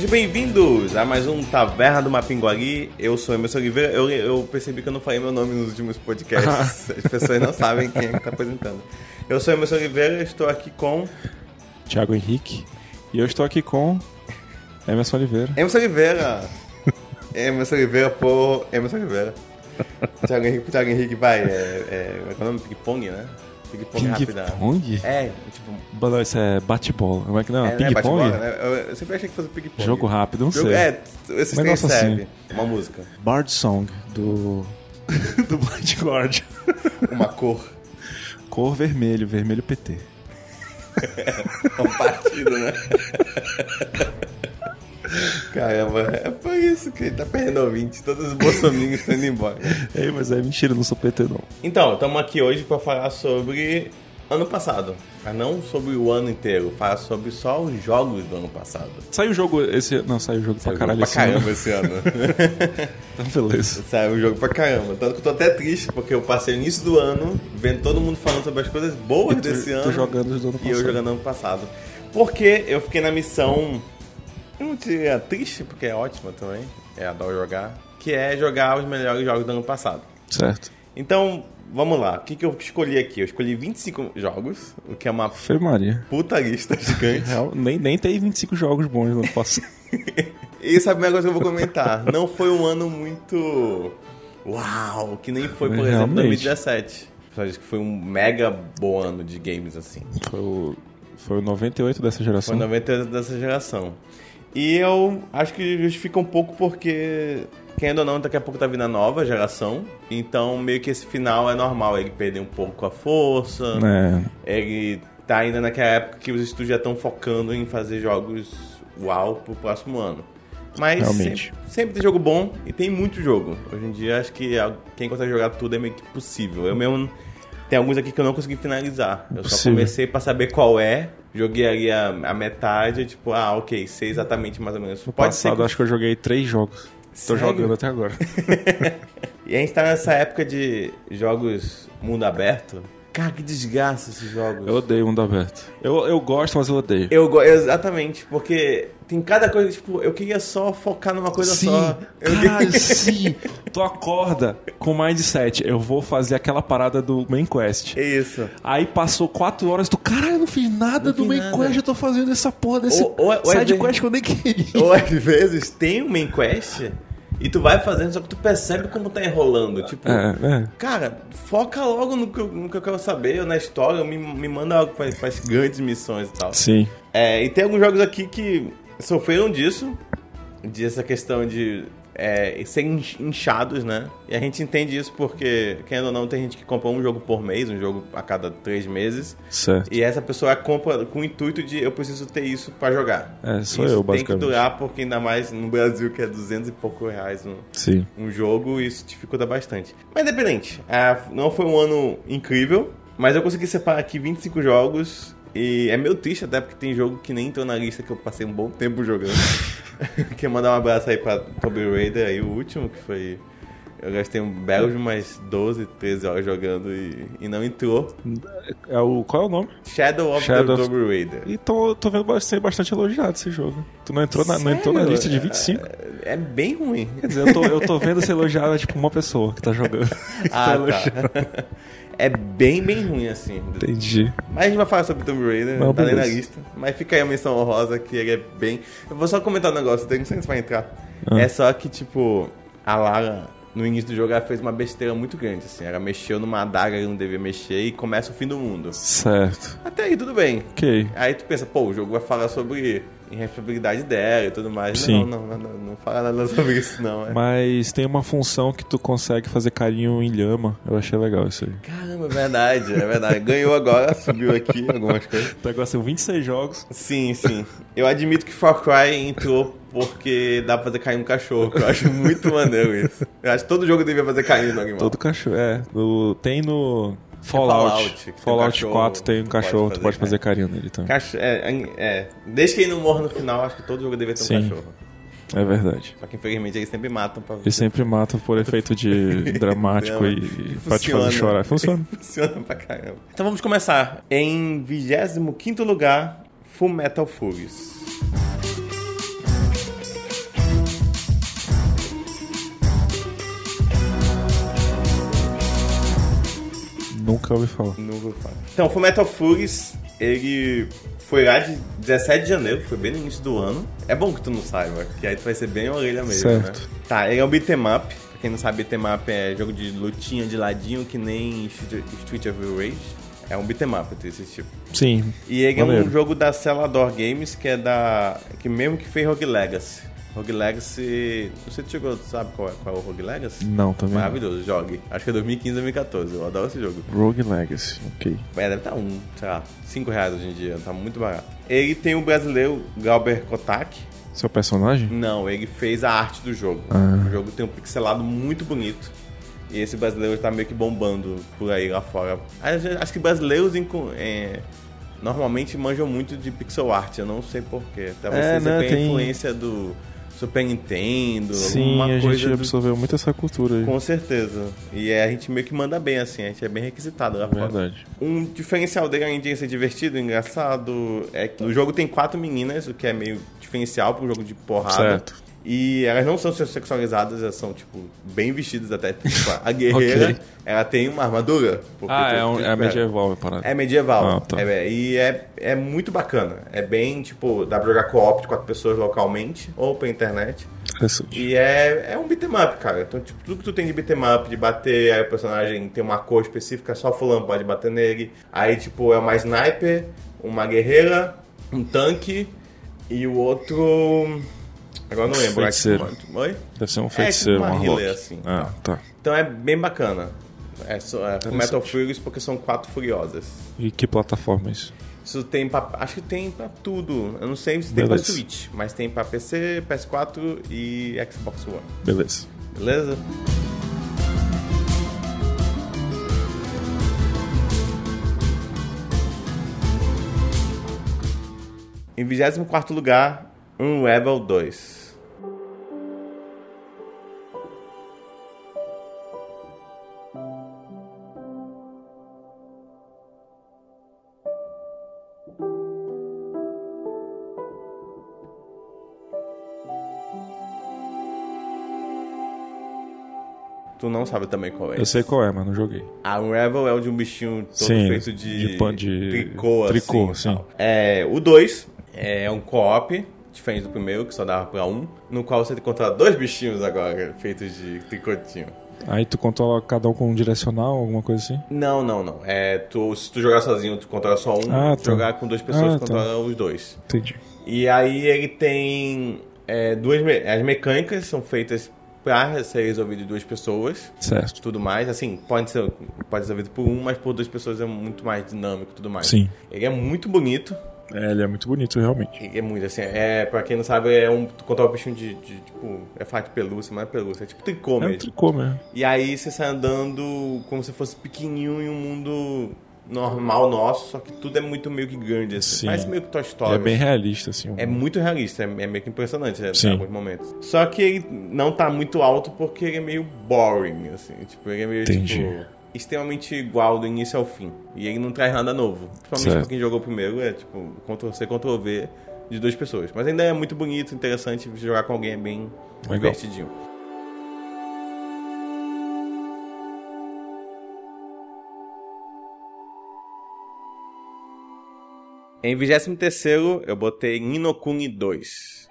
Sejam bem-vindos a mais um Taverna do Mapinguari. Eu sou Emerson Oliveira. Eu, eu percebi que eu não falei meu nome nos últimos podcasts. As pessoas não sabem quem é que tá apresentando. Eu sou Emerson Oliveira, estou aqui com... Thiago Henrique. E eu estou aqui com Emerson Oliveira. Emerson Oliveira. Emerson Oliveira por Emerson Oliveira. Thiago Henrique, Thiago Henrique vai. É, é, é o nome? Ping-pong, né? Ping-pong rápida. Ping-pong? É, tipo. Isso é bate-bola. Como é que não? É, Ping-pong? bate-bola, né? eu, sempre achei que fosse ping-pong. Jogo rápido, não Jogo- sei. É, esse tem serve. assim. Uma música. Bard Song, do... do Blind Guardian. Uma cor. Cor vermelho, vermelho PT. Um partido, né? Caramba, é por isso que ele tá perdendo ouvinte. Todos os bolsominions estão indo embora. Ei, mas é mentira, não sou PT não. Então, estamos aqui hoje para falar sobre ano passado. Mas não sobre o ano inteiro. Falar sobre só os jogos do ano passado. Saiu o jogo esse... Não, saiu o jogo pra Saiu caralho pra esse ano. caramba esse ano. Então, beleza. Saiu um jogo pra caramba. Tanto que eu tô até triste, porque eu passei o início do ano vendo todo mundo falando sobre as coisas boas tu- desse tu ano. jogando do ano E eu passado. jogando ano passado. Porque eu fiquei na missão. Eu não diria triste, porque é ótima também. É adoro jogar. Que é jogar os melhores jogos do ano passado. Certo. Então, vamos lá. O que, que eu escolhi aqui? Eu escolhi 25 jogos, o que é uma Foi Maria. puta lista gigante. Real, nem, nem tem 25 jogos bons no ano passado. E sabe uma coisa que eu vou comentar? Não foi um ano muito. Uau! Que nem foi, por exemplo, Realmente. 2017. O pessoal diz que foi um mega bom ano de games, assim. Foi o, foi o 98 dessa geração. Foi 90 dessa geração. E eu acho que justifica um pouco porque, querendo ou não, daqui a pouco tá vindo a nova geração. Então, meio que esse final é normal. Ele perder um pouco a força. É, Ele tá ainda naquela época que os estúdios já estão focando em fazer jogos uau pro próximo ano. Mas sempre, sempre tem jogo bom e tem muito jogo. Hoje em dia, acho que quem consegue jogar tudo é meio que possível. Eu mesmo. Tem alguns aqui que eu não consegui finalizar. Eu só Possível. comecei pra saber qual é, joguei ali a, a metade, tipo, ah, ok, sei exatamente mais ou menos. no Pode ser passado que acho que eu joguei três jogos. Tô Sério? jogando até agora. E a gente tá nessa época de jogos mundo aberto. Cara, que desgraça esses jogos. Eu odeio mundo aberto. Eu, eu gosto, mas eu odeio. Eu go- exatamente, porque tem cada coisa, tipo, eu queria só focar numa coisa sim, só. Eu caralho, sim. Tu acorda com o mindset. Eu vou fazer aquela parada do main quest. É isso. Aí passou quatro horas, tu, caralho, eu não fiz nada Não do fiz main nada. quest, eu tô fazendo essa porra desse Ou- ou- ou é side ver- quest que eu nem queria. Ou às vezes tem um main quest e tu vai fazendo, só que tu percebe como tá enrolando. Tipo, É, é. cara, foca logo no que, eu, no que eu quero saber, ou na história, me, me manda algo para as grandes missões e tal. Sim. É, e tem alguns jogos aqui que sofreram disso, dessa questão de é, inch- inchados, né? E a gente entende isso porque, querendo ou não, tem gente que compra um jogo por mês, um jogo a cada três meses. Certo. E essa pessoa compra com o intuito de eu preciso ter isso pra jogar. É, sou isso eu, tem que basicamente. durar, porque ainda mais no Brasil, que é 200 e pouco reais um, Sim. um jogo, isso dificulta bastante. Mas independente, é, não foi um ano incrível, mas eu consegui separar aqui 25 jogos. E é meio triste até porque tem jogo que nem entrou na lista que eu passei um bom tempo jogando. Queria mandar um abraço aí pra Tomb Raider, aí o último, que foi. Eu gastei um belo de umas 12, 13 horas jogando e, e não entrou. É o, qual é o nome? Shadow of Shadow the of- Tomb Raider. Então eu tô vendo ser bastante elogiado esse jogo. Tu não entrou na, não entrou na lista de 25? É bem ruim. Quer dizer, eu tô, eu tô vendo ser elogiado tipo uma pessoa que tá jogando. Ah, elogiando. tá. É bem, bem ruim assim. Entendi. Mas a gente vai falar sobre Tomb Raider, Não, tá ali na lista. Mas fica aí a menção honrosa que ele é bem. Eu vou só comentar um negócio, não sei se vai entrar. Ah. É só que, tipo, a Lara, no início do jogo, ela fez uma besteira muito grande, assim. Ela mexeu numa adaga que não devia mexer e começa o fim do mundo. Certo. Até aí, tudo bem. Ok. Aí tu pensa, pô, o jogo vai falar sobre irresponsabilidade dela e tudo mais. Sim. Não, não, não, não, fala nada sobre isso, não. É. Mas tem uma função que tu consegue fazer carinho em lhama. Eu achei legal isso aí. Caramba, é verdade, é verdade. Ganhou agora, subiu aqui algumas coisas. O negócio são 26 jogos. Sim, sim. Eu admito que Far Cry entrou porque dá pra fazer carinho no cachorro, eu acho muito maneiro isso. Eu acho que todo jogo devia fazer carinho no animal. Todo cachorro. É. No- tem no Fallout. Fallout, um Fallout cachorro, 4 tem um tu pode cachorro, tu pode fazer carinho nele também. Cacho- é, é, desde que ele não morra no final, acho que todo jogo deveria ter um Sim. cachorro. É verdade. Só que infelizmente eles sempre matam pra E sempre mata por efeito de dramático e pra te fazer chorar. Funciona. Funciona pra caramba. Então vamos começar. Em 25 lugar, Full Metal Furious. Nunca ouvi falar. Nunca ouvi falar. Então, o Metal Furies, ele foi lá de 17 de janeiro, foi bem no início do ano. É bom que tu não saiba, que aí tu vai ser bem a orelha mesmo, Certo. né? Tá, ele é um beat'em up. Pra quem não sabe, beat'em up é jogo de lutinha de ladinho, que nem Street of Rage. É um beat'em up desse tipo. Sim. E ele é Maneiro. um jogo da Celador Games, que é da... que mesmo que fez Rogue Legacy. Rogue Legacy... Não tu chegou, sabe qual é, qual é o Rogue Legacy? Não, também. não. Maravilhoso, jogue. Acho que é 2015, 2014. Eu adoro esse jogo. Rogue Legacy, ok. É, deve estar um, sei lá, 5 reais hoje em dia, tá muito barato. Ele tem o brasileiro Galber Kotak. Seu personagem? Não, ele fez a arte do jogo. Ah. O jogo tem um pixelado muito bonito. E esse brasileiro tá meio que bombando por aí lá fora. Acho que brasileiros é, normalmente manjam muito de pixel art, eu não sei porquê. Até você, É, você né, tem a tem- influência do Super Nintendo, Sim, a gente do- absorveu muito essa cultura aí. Com certeza. E é, a gente meio que manda bem, assim, a gente é bem requisitado lá fora. Verdade. Um diferencial dele, além de ser divertido, engraçado, é que no jogo tem quatro meninas, o que é meio diferencial pro jogo de porrada. Certo. E elas não são sexualizadas, elas são, tipo, bem vestidas até. Tipo, a guerreira, Ok. ela tem uma armadura. Ah, é, um, é medieval parada. É medieval. Ah, tá. É, e é, é muito bacana. É bem, tipo, dá pra jogar co-op de quatro pessoas localmente ou pela internet. E é, é um beat'em up, cara. Então, tipo, tudo que tu tem de beat'em up, de bater, aí o personagem tem uma cor específica, só fulano pode bater nele. Aí, tipo, é uma sniper, uma guerreira, um tanque e o outro... Agora não lembro. é Feiticeiro. tipo- Oi? Deve ser um tipo feiticeiro, uma um healer, Harlock. assim, Ah, tá. Então é bem bacana. É, só, é. Metal Furious porque são quatro furiosas. E que plataforma é isso? Isso tem pra, acho que tem pra tudo. Eu não sei se tem pra Beleza. Switch, mas tem pra PC, PS4 e Xbox One. Beleza. Beleza? Em 24 lugar, um Rebel 2. Tu não sabe também qual é. Eu sei qual é, mas não joguei. A Unravel é o de um bichinho todo Sim, feito de, de pan- de tricô, tricô, assim, sim. É, o 2 é um co-op, diferente do primeiro, que só dava pra um, no qual você controla dois bichinhos agora, feitos de tricotinho. Aí tu controla cada um com um direcional, alguma coisa assim? Não, não, não. É, tu, se tu jogar sozinho, tu controla só um. Ah, se tá. jogar com duas pessoas, Ah, tu tá. controla os dois. Entendi. E aí ele tem é, duas... me- As mecânicas são feitas pra ser resolvido de duas pessoas. Certo. tudo mais. Assim, pode ser, pode ser resolvido por um, mas por duas pessoas é muito mais dinâmico e tudo mais. Sim. Ele é muito bonito. É, ele é muito bonito, realmente. Ele é muito, assim, é, pra quem não sabe, é um. Controla o bichinho de, de, tipo. É fato de pelúcia, mas é pelúcia, é tipo tricô É um mesmo. tricô mesmo. E aí você sai andando como se fosse pequenininho em um mundo normal nosso, só que tudo é muito meio que grande, assim. Parece meio que Toy Story. É bem realista, assim. É muito realista, é, é meio que impressionante né, em alguns momentos. Só que ele não tá muito alto porque ele é meio boring, assim. Tipo, ele é meio, Entendi. tipo, extremamente igual do início ao fim. E ele não traz nada novo. Principalmente Certo. pra quem jogou primeiro, é tipo, Ctrl-C, Ctrl-V de duas pessoas. Mas ainda é muito bonito, interessante, jogar com alguém é bem Legal. divertidinho. Em 23 eu botei Ninokuni 2.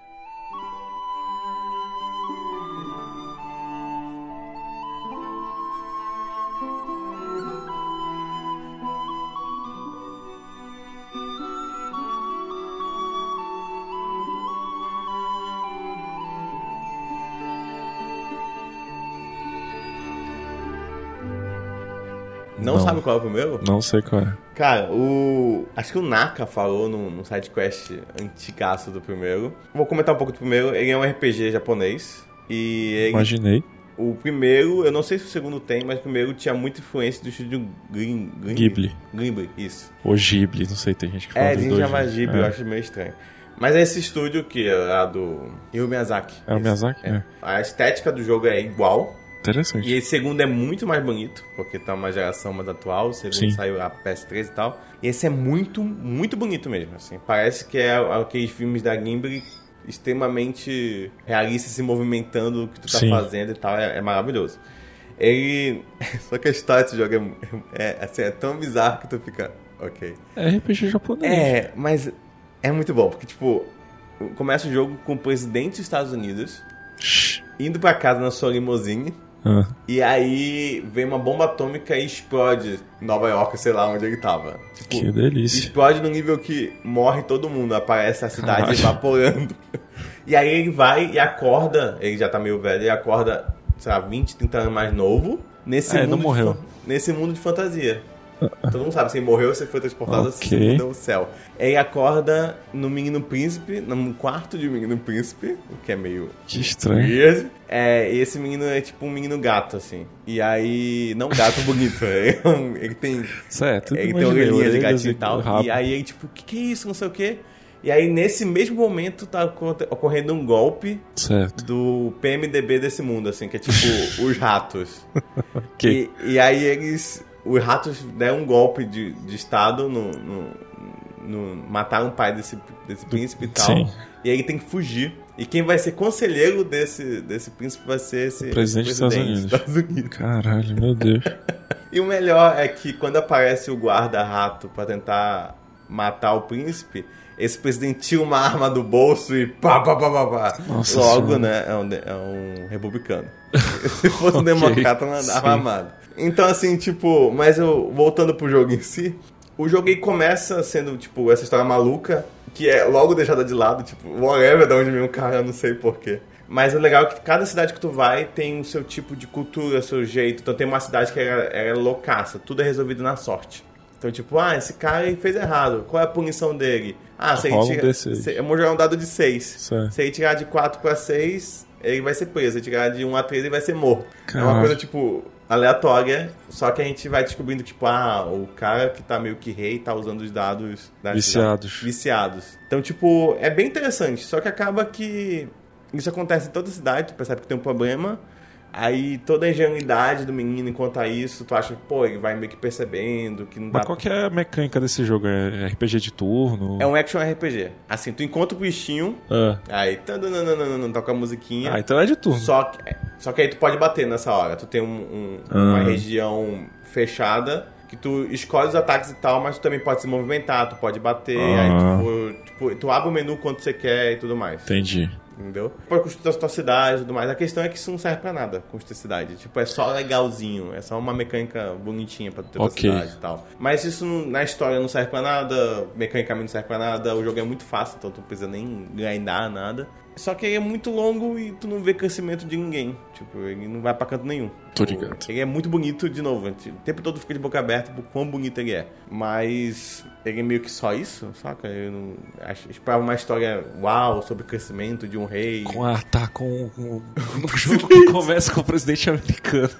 Não, Não. sabe qual é o primeiro? Não sei qual é. Cara, o. Acho que o Naka falou no, no sidequest antigaço do primeiro. Vou comentar um pouco do primeiro. Ele é um RPG japonês. E ele- Imaginei. o primeiro, eu não sei se o segundo tem, mas o primeiro tinha muita influência do estúdio Grim, Grim- Ghibli. Ghibli, isso. Ou Ghibli, não sei, tem gente que fala É, dos a gente dois. chama né? Ghibli, é. eu acho meio estranho. Mas é esse estúdio que é a do Hiro Miyazaki. É o Miyazaki? é. É. A estética do jogo é igual. Interessante. E esse segundo é muito mais bonito, porque tá uma geração mais atual, o segundo Sim. saiu a PS3 e tal. E esse é muito, muito bonito mesmo, assim. Parece que é aqueles filmes da Ghibli extremamente realistas se movimentando o que tu tá Sim. fazendo e tal, é, é maravilhoso. Ele. Só que a história desse jogo é, é, assim, é tão bizarro que tu fica. Ok. É RPG japonês. É, mas é muito bom, porque, tipo, começa o jogo com o presidente dos Estados Unidos indo pra casa na sua limousine. Ah, E aí vem uma bomba atômica e explode Nova York, sei lá onde ele tava. Tipo, que delícia. explode no nível que morre todo mundo, aparece a cidade Caralho. evaporando. E aí ele vai e acorda, ele já tá meio velho, ele acorda, sei lá, 20, 30 anos mais novo, nesse É, mundo não de morreu. fan- nesse mundo de fantasia. Todo mundo sabe, se ele morreu, você foi transportado assim, mundo ao céu. Ele acorda no Menino Príncipe, num quarto de Menino Príncipe, o que é meio Que estranho. weird. É, e esse menino é tipo um menino gato, assim. E aí, não gato bonito, ele, é ele tem Certo. ele tem orelhinha de gatinho e tal. rabo. E aí, ele, tipo, o que, que é isso? Não sei o quê. E aí, nesse mesmo momento, tá ocorre- ocorrendo um golpe Certo. do PMDB desse mundo, assim, que é tipo os ratos. Ok. E, e aí eles. Os ratos deram um golpe de, de Estado no. no, no- mataram o pai desse, desse príncipe e tal. Sim. E aí ele tem que fugir. E quem vai ser conselheiro desse, desse príncipe vai ser esse. presidente dos Estados presidente Unidos. dos Estados Unidos. Caralho, meu Deus. E o melhor é que quando aparece o guarda-rato pra tentar matar o príncipe, esse presidente tira uma arma do bolso e pá, pá, pá, pá, pá. Nossa Logo, Senhora. né, é um, é um republicano. Se fosse um democrata, não andava armado. Então, assim, tipo, mas eu, voltando pro jogo em si, o jogo aí começa sendo, tipo, essa história maluca, que é logo deixada de lado, tipo, whatever, de onde vem o cara, eu não sei porquê. Mas o legal é que cada cidade que tu vai tem o seu tipo de cultura, seu jeito. Então tem uma cidade que era, era loucaça, tudo é resolvido na sorte. Então, tipo, ah, esse cara fez errado. Qual é a punição dele? Ah, se ele Rola tira. D6. se- eu vou jogar um dado de 6. Certo. Se ele tirar de 4 pra 6, ele vai ser preso. Se ele tirar de 1 a 3, ele vai ser morto. É uma coisa, tipo, aleatória. Só que a gente vai descobrindo, tipo, ah, o cara que tá meio que rei tá usando os dados da Viciados. cidade. Viciados. Então, tipo, é bem interessante. Só que acaba que isso acontece em toda cidade, tu percebe que tem um problema. Aí toda a ingenuidade do menino enquanto a isso, tu acha que, pô, ele vai meio que percebendo que não dá Mas qual que é a mecânica desse jogo? É RPG de turno? É um action RPG. Assim, tu encontra o bichinho, Ah. aí tandanana, toca a musiquinha. Ah, então é de turno. Só que, só que aí tu pode bater nessa hora. Tu tem um- um- uma Ah. região fechada que tu escolhe os ataques e tal, mas tu também pode se movimentar, tu pode bater, Ah. aí tu, for- tipo, tu abre o menu quanto você quer e tudo mais. Entendi. Entendeu? Pode construir a tua cidade e tudo mais. A questão é que isso não serve pra nada, construir cidade. Tipo, é só legalzinho. É só uma mecânica bonitinha pra ter tua Ok. cidade e tal. Mas isso na história não serve pra nada, mecanicamente não serve pra nada. O jogo é muito fácil, então tu não precisa nem grindar nada. Só que ele é muito longo e tu não vê crescimento de ninguém. Tipo, ele não vai pra canto nenhum. Tô ligado. Ele é muito bonito, de novo. O tempo todo fica de boca aberta por quão bonito ele é. Mas ele é meio que só isso, saca? Eu não acho, esperava uma história uau sobre o crescimento de um rei. Com a, tá com, com um jogo que começa com o presidente americano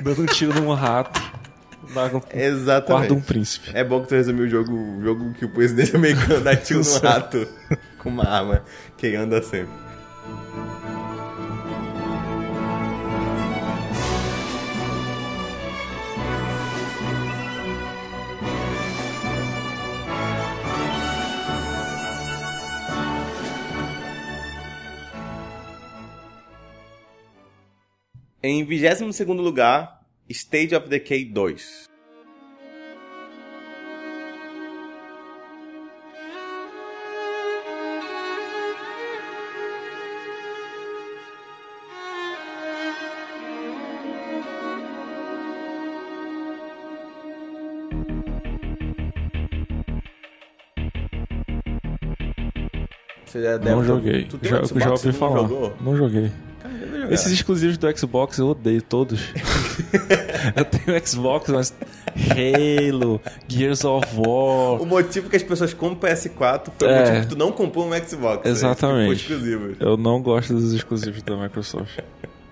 dando um tiro num rato Exatamente. de um príncipe. É bom que tu resumiu o jogo, o jogo que o presidente americano dá tiro no rato com uma arma que anda sempre. Em 22º lugar, State of Decay 2. Deve Não joguei. Tu tem Já, um Xbox já ouvi não falar. jogou? Não joguei. Cara, jogar. Esses exclusivos do Xbox eu odeio todos. eu tenho Xbox, mas Halo, Gears of War. O motivo que as pessoas compram PS4 foi o É. motivo que tu não comprou um Xbox. né? Exatamente. Exclusivo. Eu não gosto dos exclusivos da Microsoft.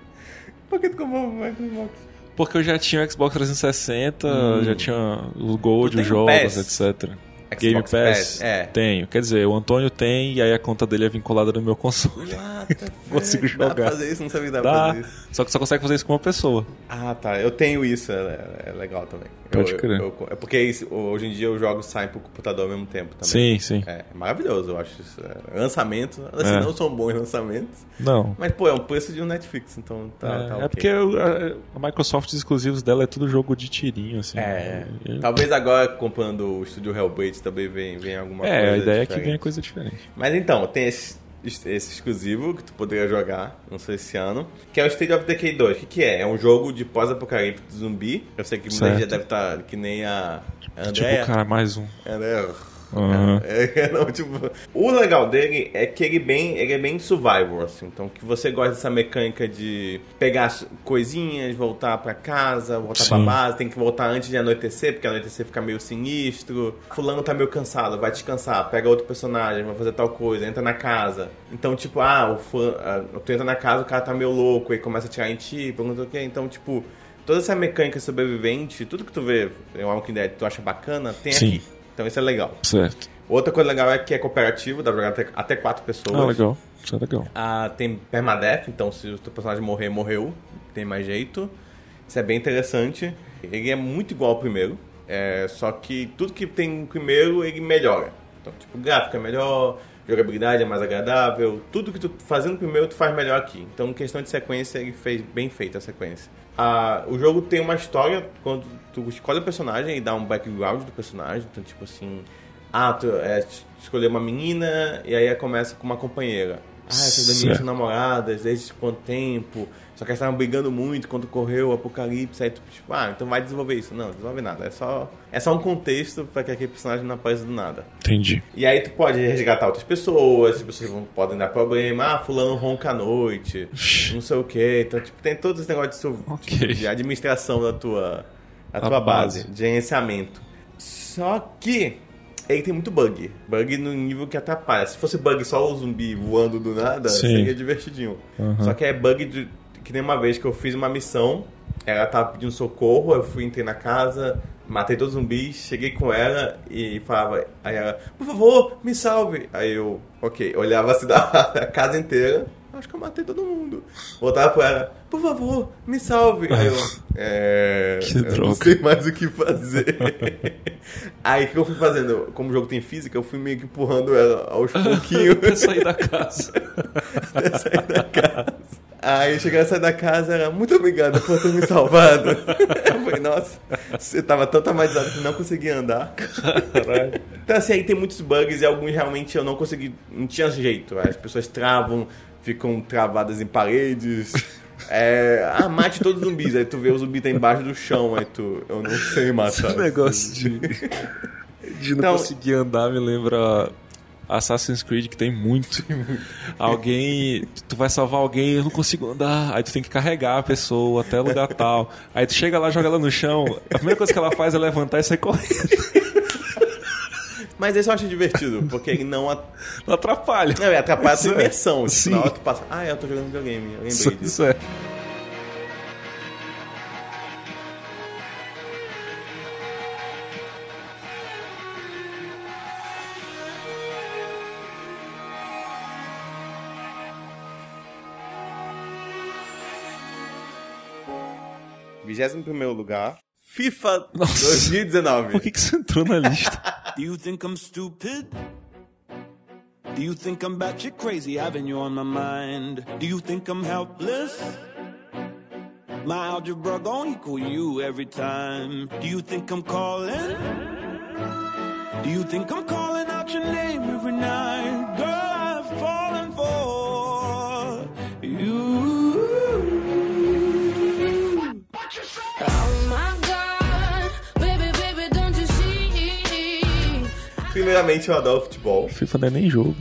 Por que tu comprou um Xbox? Porque eu já tinha o Xbox 360, já tinha o Tu Gold, os o jogos, PES? etc. Game Xbox Pass? É. Tenho. Quer dizer, o Antônio tem e aí a conta dele é vinculada no meu console. What the Consigo fuck? Dá pra jogar. fazer isso? Não sabia que pra Dá. fazer isso. Só que só consegue fazer isso com uma pessoa. Ah, tá. Eu tenho isso. É, é legal também. Pode Eu- crer. eu- eu- é porque isso- hoje em dia os jogos saem pro computador ao mesmo tempo também. Sim, sim. É, é maravilhoso, eu acho isso. É, lançamento, assim, É. não são bons lançamentos. Não. Mas, pô, é um preço de um Netflix, então tá, é, tá é porque a, a Microsoft os exclusivos dela é tudo jogo de tirinho, assim. É, E- talvez agora comprando o estúdio Hellblade também venha, venha alguma coisa É, a ideia é que diferente. venha coisa diferente. Mas então, tem esse, esse exclusivo que tu poderia jogar, não sei esse ano, que é o State of Decay 2. O que, que é? É um jogo de pós-apocalipse zumbi. Eu sei que muita gente deve estar que nem a Tipo, Andrea. cara, mais um. Andrea. Aham. É, não, tipo, o legal dele é que ele, bem, ele é bem survival, assim. Então, que você gosta dessa mecânica de pegar as coisinhas, voltar pra casa, voltar pra Sim. base, tem que voltar antes de anoitecer, porque anoitecer fica meio sinistro. Fulano tá meio cansado, vai descansar, pega outro personagem, vai fazer tal coisa, entra na casa. Então, tipo, ah, o fulano, ah, tu entra na casa, o cara tá meio louco, aí começa a tirar em ti, pergunta o quê. Então, tipo, toda essa mecânica sobrevivente, tudo que tu vê em Walking Dead, tu acha bacana, tem Sim. aqui. Então, isso é legal. Certo. Outra coisa legal é que é cooperativo, dá pra jogar até, até quatro pessoas. Ah, legal. Isso é legal. Ah, tem permadeath, então se o teu personagem morrer, morreu. Tem mais jeito. Isso é bem interessante. Ele é muito igual ao primeiro. é, só que tudo que tem no primeiro, ele melhora. Então, tipo, o gráfico é melhor, jogabilidade é mais agradável. Tudo que tu fazendo primeiro, tu faz melhor aqui. Então, questão de sequência, ele fez bem feita a sequência. Ah, o jogo tem uma história quando tu escolhe o personagem e dá um background do personagem. Então, tipo assim, ah, tu é, escolher uma menina e aí começa com uma companheira. Ah, essas duas meninas são namoradas desde quanto tempo? Só que elas estavam brigando muito quando correu o apocalipse. Aí tu, tipo, ah, então vai desenvolver isso. Não, desenvolve nada. É só, é só um contexto pra que aquele personagem não apareça do nada. Entendi. E aí tu pode resgatar outras pessoas, as pessoas vão- podem dar problema. Ah, fulano ronca à noite, não sei o que. Então, tipo, tem todos os negócios de, su- Ok. tipo, de administração da tua, da tua base, base. de gerenciamento. Só que ele tem muito bug. Bug no nível que atrapalha. Se fosse bug só o zumbi voando do nada, Sim. seria divertidinho. Uhum. Só que é bug de, que nem uma vez que eu fiz uma missão, ela tava pedindo socorro, eu fui, entrei na casa, matei todos os zumbis, cheguei com ela e falava, aí ela, por favor, me salve. Aí eu, ok, olhava assim da a casa inteira, acho que eu matei todo mundo. Voltava pra ela, por favor, me salve. Aí eu, é. Que eu não droga. sei mais o que fazer. Aí o que eu fui fazendo? Como o jogo tem física, eu fui meio que empurrando ela aos pouquinhos. Pra sair da casa. até sair da casa. Aí cheguei a sair da casa, ela, muito obrigado por ter me salvado. Eu falei, nossa, você tava tão traumatizado que não conseguia andar. Caralho. Então assim, aí tem muitos bugs e alguns realmente eu não consegui, não tinha jeito. As pessoas travam, ficam travadas em paredes. É, ah, mate todos os zumbis. Aí tu vê o zumbi tá embaixo do chão, aí tu, eu não sei matar. Esse negócio de, de não Então- conseguir andar me lembra Assassin's Creed, que tem muito. Alguém. Tu vai salvar alguém, eu não consigo andar. Aí tu tem que carregar a pessoa até lugar tal. Aí tu chega lá, joga ela no chão. A primeira coisa que ela faz é levantar e sair correndo. Mas esse eu acho divertido, porque ele não, at- Não atrapalha. não ele atrapalha a é- imersão. Sim. na hora que passa, ah, eu tô jogando videogame, eu lembrei Isso, disso. isso é. Vigésimo primeiro lugar, FIFA Nossa. 2019. Por que, que você entrou na lista? Do you think I'm stupid? Do you think I'm batshit crazy having you on my mind? Do you think I'm helpless? My algebra gon' equal you every time. Do you think I'm calling? Do you think I'm calling out your name Primeiramente, eu adoro futebol. FIFA não é nem jogo.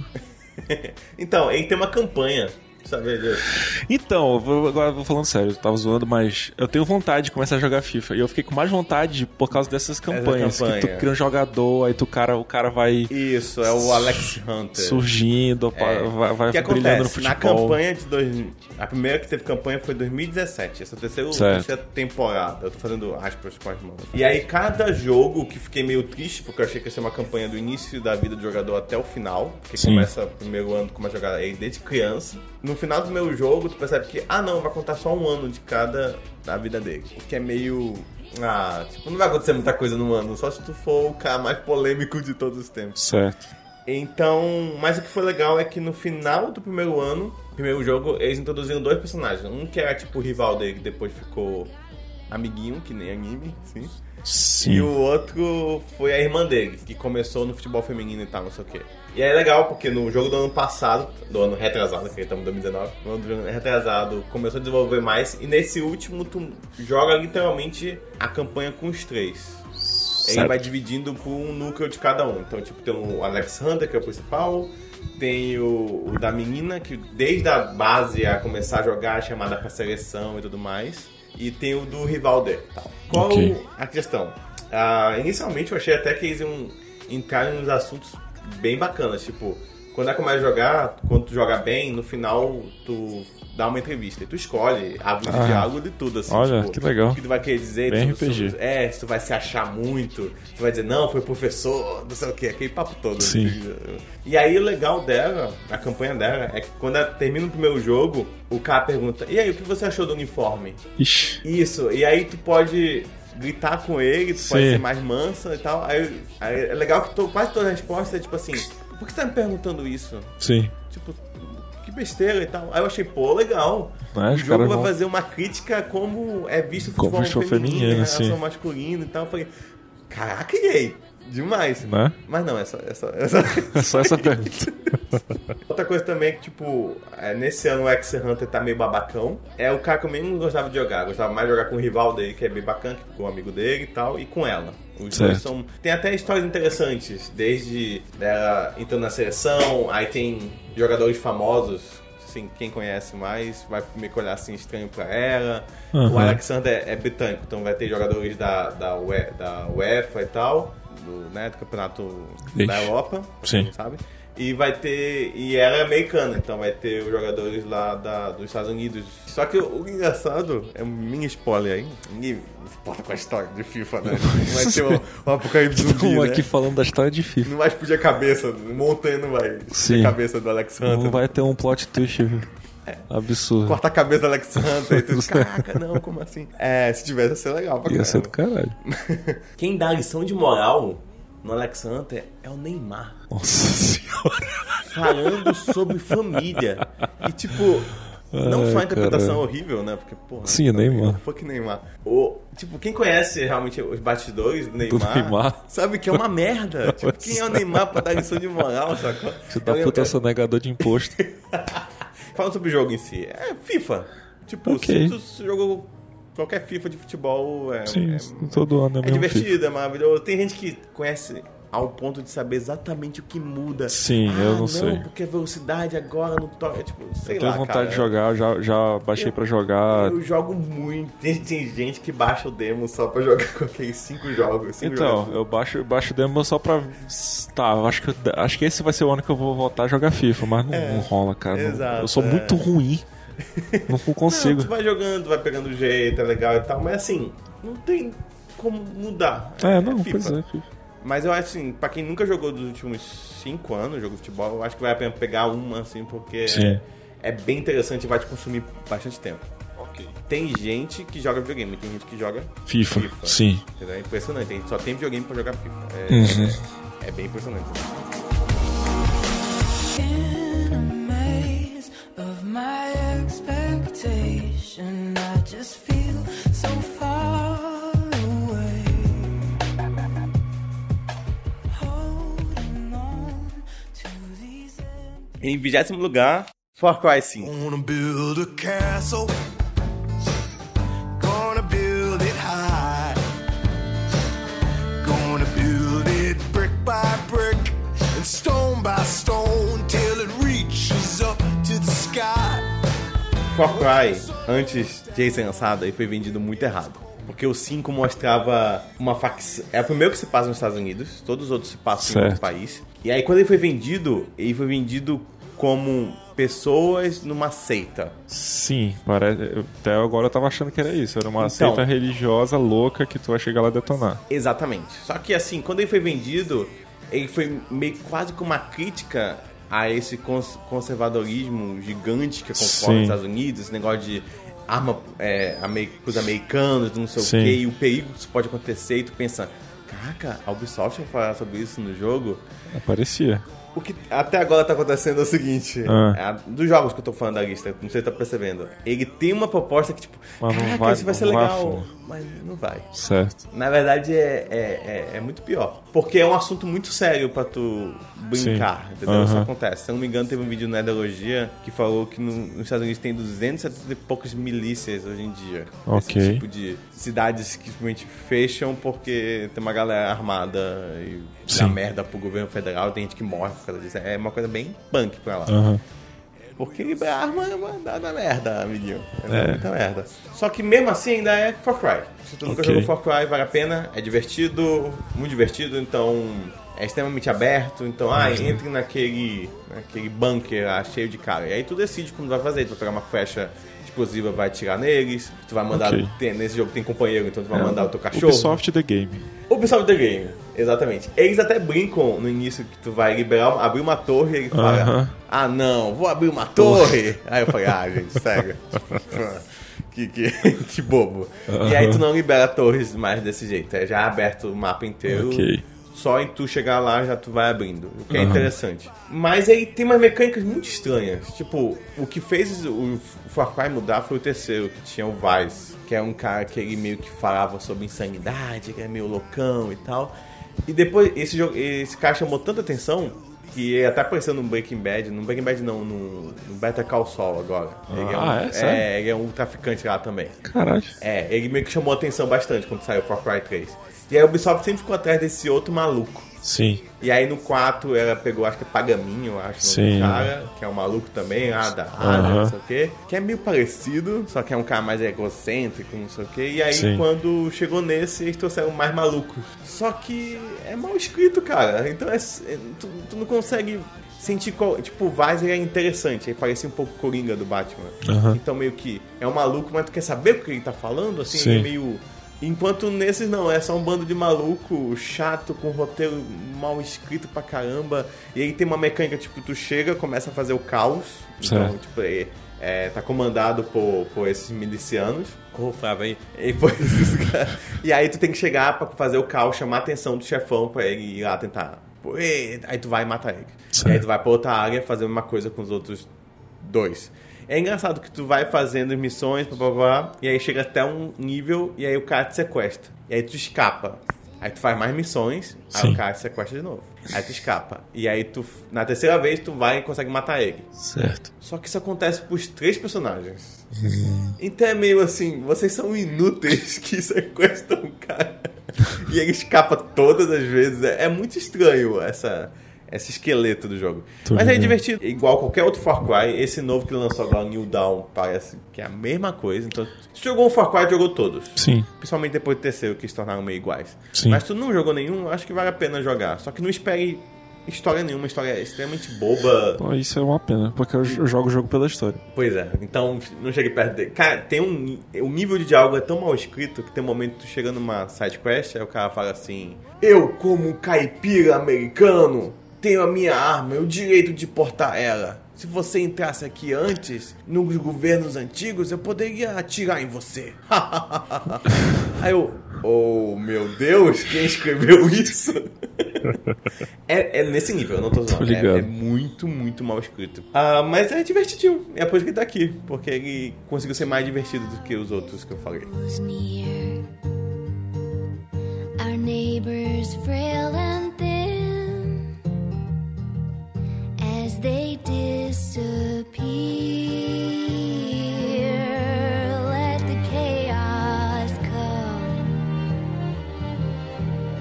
Então, ele tem uma campanha saber disso. Então, vou- agora eu vou falando sério, eu tava zoando, mas eu tenho vontade de começar a jogar FIFA. E eu fiquei com mais vontade por causa dessas campanhas. campanha. Que tu cria um jogador, aí tu cara, o cara vai Isso, é o Alex Hunter. surgindo, É. vai, vai que brilhando no acontece? Na futebol. campanha de dois... A primeira que teve campanha foi 2017. Essa é a terceira, terceira temporada. Eu tô fazendo aspas com as mãos. E aí, cada jogo que fiquei meio triste, porque eu achei que ia ser uma campanha do início da vida do jogador até o final. Que começa o primeiro ano, começa a jogar aí desde criança. No final do meu jogo, tu percebe que, ah não, vai contar só um ano de cada da vida dele. O que é meio. Ah, tipo, não vai acontecer muita coisa no ano, só se tu for o cara mais polêmico de todos os tempos. Certo. Então, mas o que foi legal é que no final do primeiro ano, primeiro jogo, eles introduziram dois personagens. Um que era tipo o rival dele, que depois ficou amiguinho, que nem anime, sim. Sim. E o outro foi a irmã dele, que começou no futebol feminino e tal, não sei o quê. E é legal porque no jogo do ano passado, do ano retrasado, que estamos em 2019, no ano do ano retrasado começou a desenvolver mais, e nesse último tu joga literalmente a campanha com os três. Ele Certo. vai dividindo por um núcleo de cada um. Então, tipo, tem o Alex Hunter, que é o principal. Tem o, o da menina, que desde a base a começar a jogar, chamada pra seleção e tudo mais. E tem o do rival dele. Tal. Qual Ok. a questão? Ah, inicialmente eu achei até que eles iam entrar nos assuntos bem bacanas. Tipo, quando é começa a jogar, quando tu joga bem, no final tu dá uma entrevista. E tu escolhe, abre Ah. diálogo de tudo, assim. Olha, tipo, que legal. O que tu vai querer dizer. Bem tu- RPG. tu- é, se tu vai se achar muito, tu vai dizer, não, foi professor, não sei o que, aquele papo todo. Sim. E aí o legal dela, a campanha dela, é que quando ela termina o primeiro jogo, o cara pergunta, e aí, o que você achou do uniforme? Ixi. Isso, e aí tu pode gritar com ele, tu pode ser mais mansa e tal. Aí, aí é legal que tu, quase toda a resposta é tipo assim, por que você tá me perguntando isso? Sim. Tipo, que besteira e tal. Aí eu achei, pô, legal. Né, o jogo vai vão- fazer uma crítica como é visto o futebol feminino, feminino, em relação sim. ao masculino e tal. Eu falei, caraca, gay. Demais. Né? Mas não, essa, essa, essa... É só essa pergunta. Outra coisa também é que, tipo, é, nesse ano o X-Hunter tá meio babacão. É o cara que eu menos gostava de jogar. Gostava mais de jogar com o rival dele, que é bem bacana, que ficou amigo dele e tal, e com ela. Os Certo. dois são. Tem até histórias interessantes, desde ela entrando na seleção, aí tem jogadores famosos. Assim, quem conhece mais vai meio que olhar assim estranho pra ela. Aham. O Alexander é, é britânico, então vai ter jogadores da, da, UE, da UEFA e tal, do, né, do campeonato da Ixi. Europa, Sim. sabe? E vai ter. E ela é americana, então vai ter os jogadores lá da, dos Estados Unidos. Só que o, o engraçado, é um mini spoiler aí. Ninguém se importa com a história de FIFA, né? Não vai ter o, o apocalipse zumbi, Estamos né? aqui falando da história de FIFA. Não vai explodir a cabeça, montanha não vai explodir Sim. a cabeça do Alex Hunter. Não vai ter um plot twist absurdo. Corta a cabeça do Alex Hunter e tudo. Caraca, não, como assim? É, se tivesse ia ser legal pra Ia ser do caramba. caralho. Quem dá lição de moral no Alex Hunter é o Neymar. Nossa senhora. falando sobre família. E tipo, não Ai, só a interpretação caralho. horrível, né? Porque, porra. Sim, o Neymar. Fuck Neymar. O, tipo, quem conhece realmente os bastidores do Neymar, Neymar. sabe que é uma merda. tipo, quem é o Neymar pra dar lição de moral, sacou? Você Eu- puta eu- sonegador de imposto. Falando sobre o jogo em si, é FIFA. Tipo, Ok. se tu jogou qualquer FIFA de futebol, é, Sim, é, todo ano é é divertido, é maravilhoso. Tem gente que conhece ao ponto de saber exatamente o que muda. Sim, ah, eu não sei. porque a velocidade agora não toca, tipo, sei Tenho lá, vontade cara. de jogar, já, já baixei pra jogar. Eu jogo muito. Tem, tem gente que baixa o demo só pra jogar com aqueles cinco jogos. Cinco Então, jogos. eu baixo, baixo o demo só pra. Tá, eu acho que, acho que esse vai ser o ano que eu vou voltar a jogar FIFA, mas não, não rola, cara. Não- É, exato, eu sou é. muito ruim. Não consigo. Não, tu vai jogando, vai pegando o jeito, é legal e tal, mas assim, não tem como mudar. É, não, FIFA. pois é, FIFA. Mas eu acho assim, pra quem nunca jogou dos últimos cinco anos jogo de futebol, eu acho que vale a pena pegar uma, assim, porque Sim. é, é bem interessante e vai te consumir bastante tempo. Ok. Tem gente que joga videogame, tem gente que joga FIFA, FIFA. sim. entendeu? É impressionante, tem gente que só tem videogame pra jogar FIFA. É, Uhum. é, é bem impressionante. Of my expectation, I just feel so far Em vigésimo lugar, Far Cry 5. Wanna build a castle. Gonna build it high. Gonna build it brick by brick and stone by stone till it reaches up to the sky. Far Cry, antes de ser lançado, ele foi vendido muito errado. Porque o 5 mostrava uma facção. É o primeiro que se passa nos Estados Unidos, todos os outros se passam em outro Certo. país. E aí, quando ele foi vendido, ele foi vendido como pessoas numa seita. Sim, parece. Até agora eu tava achando que era isso. Era uma Então. seita religiosa louca que tu vai chegar lá e detonar. Exatamente. Só que assim, quando ele foi vendido, ele foi meio quase que uma crítica a esse cons- conservadorismo gigante que conforme Sim. os Estados Unidos, esse negócio de arma é, pros americanos, não sei Sim. o que, e o perigo que isso pode acontecer, e tu pensa, caraca, a Ubisoft vai falar sobre isso no jogo? Aparecia. O que até agora tá acontecendo é o seguinte: Ah. é dos jogos que eu tô falando da lista, não sei se tá percebendo. Ele tem uma proposta que, tipo, Mas caraca, vai- isso vai ser vai legal, fundo. mas não vai. Certo. Na verdade, é, é, é, é muito pior. Porque é um assunto muito sério pra tu brincar, Sim. entendeu? Isso Aham. acontece. Se eu não me engano, teve um vídeo na Nerdologia que falou que no- nos Estados Unidos tem 270 e poucas milícias hoje em dia. Ok. Esse tipo de cidades que simplesmente fecham porque tem uma galera armada e dá merda pro governo federal tem gente que morre por causa disso. É uma coisa bem punk pra lá. Aham. Porque liberar arma é uma dá na merda, amiguinho. É, É. muita merda. Só que mesmo assim ainda é Far Cry. Se tu nunca Ok. jogou Far Cry, vale a pena. É divertido, muito divertido, então é extremamente aberto. Então, ah, entre naquele, naquele bunker lá, cheio de cara. E aí tu decide como vai fazer. Tu vai pegar uma flecha explosiva, vai atirar neles. Tu vai mandar. Ok. tem- nesse jogo tem companheiro, então tu vai mandar o teu cachorro. Ubisoft The Game. Ubisoft The Game, exatamente. Eles até brincam no início que tu vai liberar, abrir uma torre e ele fala: Aham. Ah, não, vou abrir uma torre. Aí eu falei: Ah, gente, sério. que, que, que bobo. E aí tu não libera torres mais desse jeito. É já aberto o mapa inteiro. Ok. Só em tu chegar lá já tu vai abrindo. O que é interessante. Mas aí tem umas mecânicas muito estranhas. Tipo, o que fez o Far Cry mudar foi o terceiro, que tinha o Vice. Que é um cara que ele meio que falava sobre insanidade, que é meio loucão e tal. E depois, esse, jogo, esse cara chamou tanta atenção que ele até apareceu no Breaking Bad. No Breaking Bad não, no, no Better Call Saul agora. Ele é, um, Ah, é? Sério? é, ele é um traficante lá também. Caralho. É, ele meio que chamou atenção bastante quando saiu Far Cry 3. E aí a Ubisoft sempre ficou atrás desse outro maluco. Sim. E aí no 4 ela pegou, acho que é Pagaminho, acho, Sim. cara, que é um maluco também, lá da Aham. não sei o quê. Que é meio parecido, só que é um cara mais egocêntrico, não sei o quê. E aí Sim. quando chegou nesse, eles trouxeram mais malucos. Só que é mal escrito, cara. Então é, é- tu, tu não consegue sentir qual. Tipo, o Vaz é interessante, ele parecia um pouco Coringa do Batman. Então meio que é um maluco, mas tu quer saber o que ele tá falando? Assim, Sim. ele é meio. Enquanto nesses não, é só um bando de maluco chato, com roteiro mal escrito pra caramba. E aí tem uma mecânica, tipo, tu chega, começa a fazer o caos. Então, Certo. tipo, é, é, tá comandado por, por esses milicianos. Ô, Flávio aí. E, por esses caras. e aí tu tem que chegar pra fazer o caos, chamar a atenção do chefão pra ele ir lá tentar. Aí tu vai e mata ele. Certo. E aí tu vai pra outra área fazer a mesma coisa com os outros dois. É engraçado que tu vai fazendo missões, blá, blá, blá, e aí chega até um nível e aí o cara te sequestra. E aí tu escapa. Aí tu faz mais missões, aí Sim. o cara te sequestra de novo. Aí tu escapa. E aí tu, na terceira vez, tu vai e consegue matar ele. Certo. Só que isso acontece pros três personagens. Então é meio assim, vocês são inúteis que sequestram o cara. E ele escapa todas as vezes. É, é muito estranho essa, esse esqueleto do jogo. Tô Mas é ligado. divertido. Igual qualquer outro Far Cry, esse novo que lançou agora, New Dawn, parece que é a mesma coisa. Então, se jogou um Far Cry, jogou todos. Sim. Principalmente depois do terceiro, que se tornaram meio iguais. Sim. Mas tu não jogou nenhum, acho que vale a pena jogar. Só que não espere história nenhuma, história extremamente boba. Pô, isso é uma pena, porque eu, jogo o jogo pela história. Pois é, então não chegue perto dele. Cara, tem um. O nível de diálogo é tão mal escrito que tem um momento que tu chega numa side quest, aí o cara fala assim: Eu, como um caipira americano, tenho a minha arma e o direito de portar ela. Se você entrasse aqui antes, nos governos antigos, eu poderia atirar em você. Aí eu, oh meu Deus, quem escreveu isso? é, é nesse nível, eu não tô zoando. É, é muito, muito mal escrito. Ah, mas é divertidinho. É por isso que ele tá aqui. Porque ele conseguiu ser mais divertido do que os outros que eu falei. Our neighbors, frail and as they disappear, let the chaos come.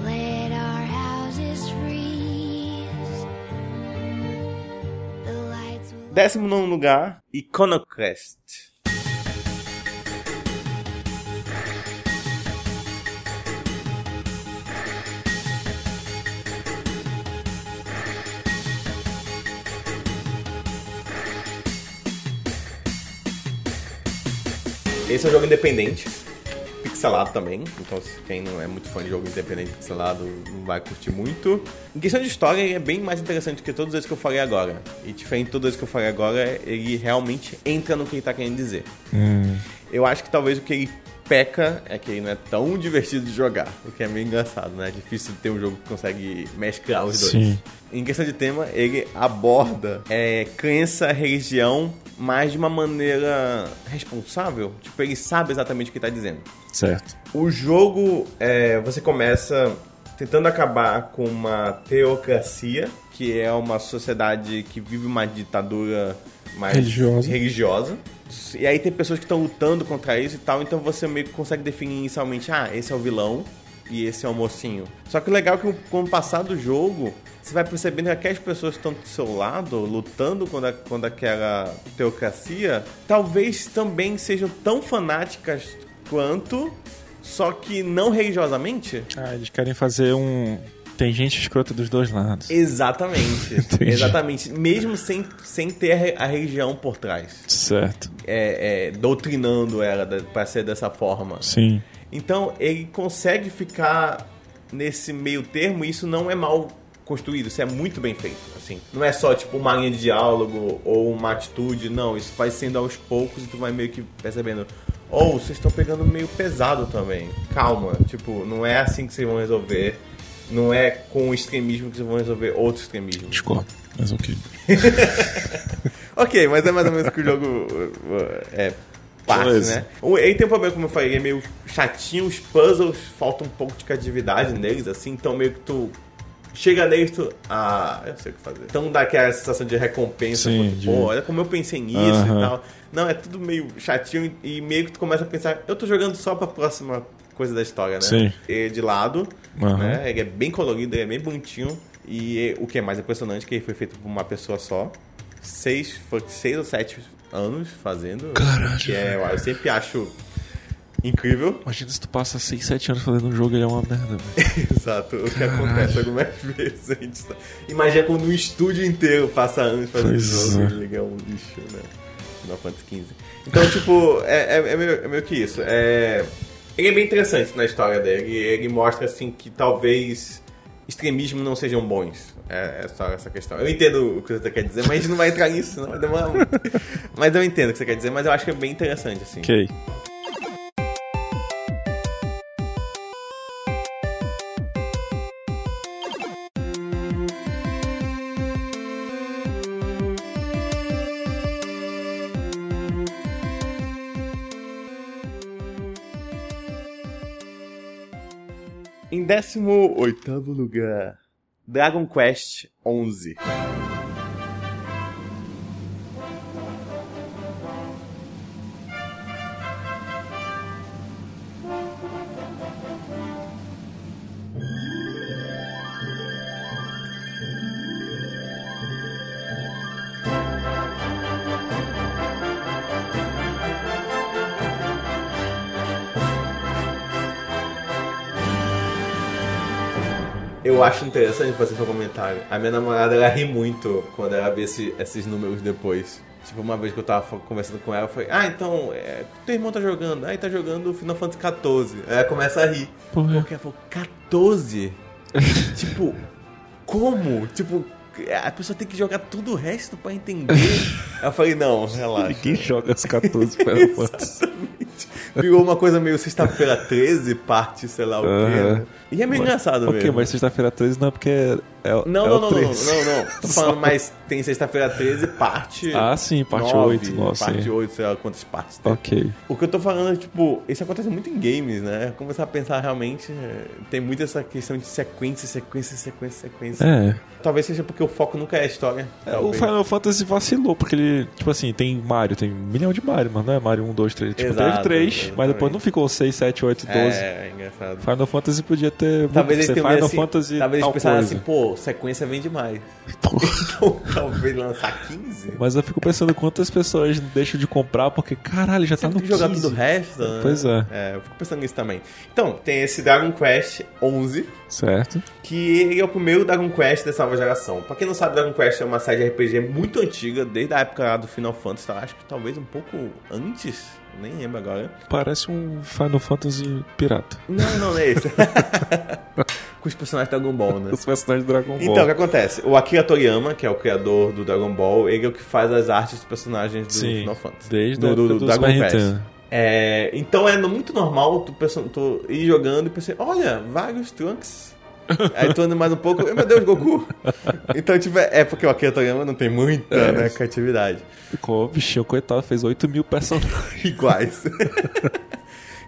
Let our houses. The lights. Décimo nono lugar, Iconoclast. Esse é um jogo independente, pixelado também. Então, quem não é muito fã de jogo independente pixelado não vai curtir muito. Em questão de história, ele é bem mais interessante que todos esses que eu falei agora. E diferente de todos esses que eu falei agora, ele realmente entra no que ele tá querendo dizer. Eu acho que talvez o que ele peca é que ele não é tão divertido de jogar, o que é meio engraçado, né? É difícil ter um jogo que consegue mesclar os dois. Sim. Em questão de tema, ele aborda é, crença, religião, mas de uma maneira responsável. Tipo, ele sabe exatamente o que está dizendo. Certo. O jogo, é, você começa tentando acabar com uma teocracia, que é uma sociedade que vive uma ditadura mais Religiosa. religiosa. E aí tem pessoas que estão lutando contra isso e tal, então você meio que consegue definir inicialmente, ah, esse é o vilão e esse é o mocinho. Só que o legal é que com o passar do jogo, você vai percebendo que aquelas pessoas que estão do seu lado, lutando contra, contra aquela teocracia, talvez também sejam tão fanáticas quanto, só que não religiosamente. Ah, eles querem fazer um. Tem gente escrota dos dois lados. Exatamente. Exatamente. Mesmo sem, sem ter a re- a religião por trás. Certo. É, é, doutrinando ela pra ser dessa forma. Sim. Então ele consegue ficar nesse meio termo e isso não é mal construído, isso é muito bem feito. Assim, não é só tipo uma linha de diálogo ou uma atitude, não, isso vai sendo aos poucos e tu vai meio que percebendo. Ou vocês estão pegando meio pesado também. Calma, tipo, não é assim que vocês vão resolver. Não é com o extremismo que vocês vão resolver outro extremismo. Discordo. Mas ok. Ok, mas é mais ou menos que o jogo uh, é parte, né? Ele tem um problema, como eu falei, é meio chatinho, os puzzles faltam um pouco de criatividade neles, assim, então meio que tu chega neles, tu. Ah, eu sei o que fazer. Então dá aquela sensação de recompensa, Sim, tipo, de- pô, olha como eu pensei nisso Aham. e tal. Não, é tudo meio chatinho e meio que tu começa a pensar, eu tô jogando só pra próxima coisa da história, né? Sim. É de lado, Aham. né? Ele é bem colorido, ele é bem bonitinho. E o que é mais impressionante é que ele foi feito por uma pessoa só. Seis, foi seis ou sete anos fazendo. Caralho, Que é, eu sempre acho incrível. Imagina se tu passa 6, 7 anos fazendo um jogo e ele é uma merda. Exato, o que acontece algumas vezes. A gente tá... Imagina quando um estúdio inteiro passa anos fazendo Pois jogo é. e é um lixo, né? Final Fantasy XV. Então, tipo, é, é, é meio, é meio que isso. É... Ele é bem interessante na história dele. Ele mostra, assim, que talvez extremismo não sejam bons. É, é só essa questão. Eu entendo o que você quer dizer, mas a gente não vai entrar nisso, não vai demorar muito. mas eu entendo o que você quer dizer, mas eu acho que é bem interessante, assim. Ok. 18 lugar, Dragon Quest 11. Eu acho interessante fazer seu comentário. A minha namorada, ela ri muito quando ela vê esse- esses números depois. Tipo, uma vez que eu tava conversando com ela, eu falei, ah, então, é, teu irmão tá jogando? Ah, ele tá jogando Final Fantasy XIV. Aí ela começa a rir. Por quê? Porque ela falou, 14? tipo, como? Tipo, a pessoa tem que jogar todo o resto pra entender. Aí eu falei, não, relaxa. Ninguém joga as 14 Final Fantasy. Virou uma coisa meio sexta-feira 13, parte, sei lá o quê. Né? E é meio engraçado Ok, mesmo. mas sexta-feira 13 não é porque é, Não, é não, não, não, 13. não, não, Tô falando, mas tem sexta-feira 13, parte. Ah, sim, parte 9, 8, nossa, Parte sim. 8, sei lá quantas partes tem. Ok. O que eu tô falando é, tipo, isso acontece muito em games, né? Começar a pensar realmente, é, tem muito essa questão de sequência, sequência, sequência, sequência. É. Talvez seja porque o foco nunca é a história. É, O. Final Fantasy vacilou, porque ele, tipo assim, tem Mario, tem um milhão de Mario, mas não é Mario 1, 2, 3. Tipo, Exato, teve 3, mas exatamente. depois não ficou 6, 7, 8, 12. É, é engraçado. Final Fantasy podia ter. Talvez eles Final assim, Fantasy. talvez eles pensaram coisa. assim, pô, sequência vem demais. Porra. Então, talvez lançar 15. Mas eu fico pensando quantas pessoas deixam de comprar porque, caralho, já tá Você no tem que jogar 15. tudo o resto, né? Pois é. É, eu fico pensando nisso também. Então, tem esse Dragon Quest 11, Certo. que é o primeiro Dragon Quest dessa nova geração. Pra quem não sabe, Dragon Quest é uma série de RPG muito antiga, desde a época do Final Fantasy, tá? acho que talvez um pouco antes. Nem lembro agora. Parece um Final Fantasy pirata. Não, não, não é esse. Com os personagens do Dragon Ball, né? Os personagens do Dragon Ball. Então, o que acontece? O Akira Toriyama, que é o criador do Dragon Ball, ele é o que faz as artes dos personagens do Sim, Final Fantasy. desde do, do, do do Dragon. Nintendo. É, então é muito normal tu, tu ir jogando e pensar, olha, vários Trunks. Aí tu anda mais um pouco, meu Deus, Goku! Então, tipo, é porque o Akira Toriyama não tem muita É. né, criatividade. Ficou, bichinho, coitado, fez 8 mil personagens. iguais.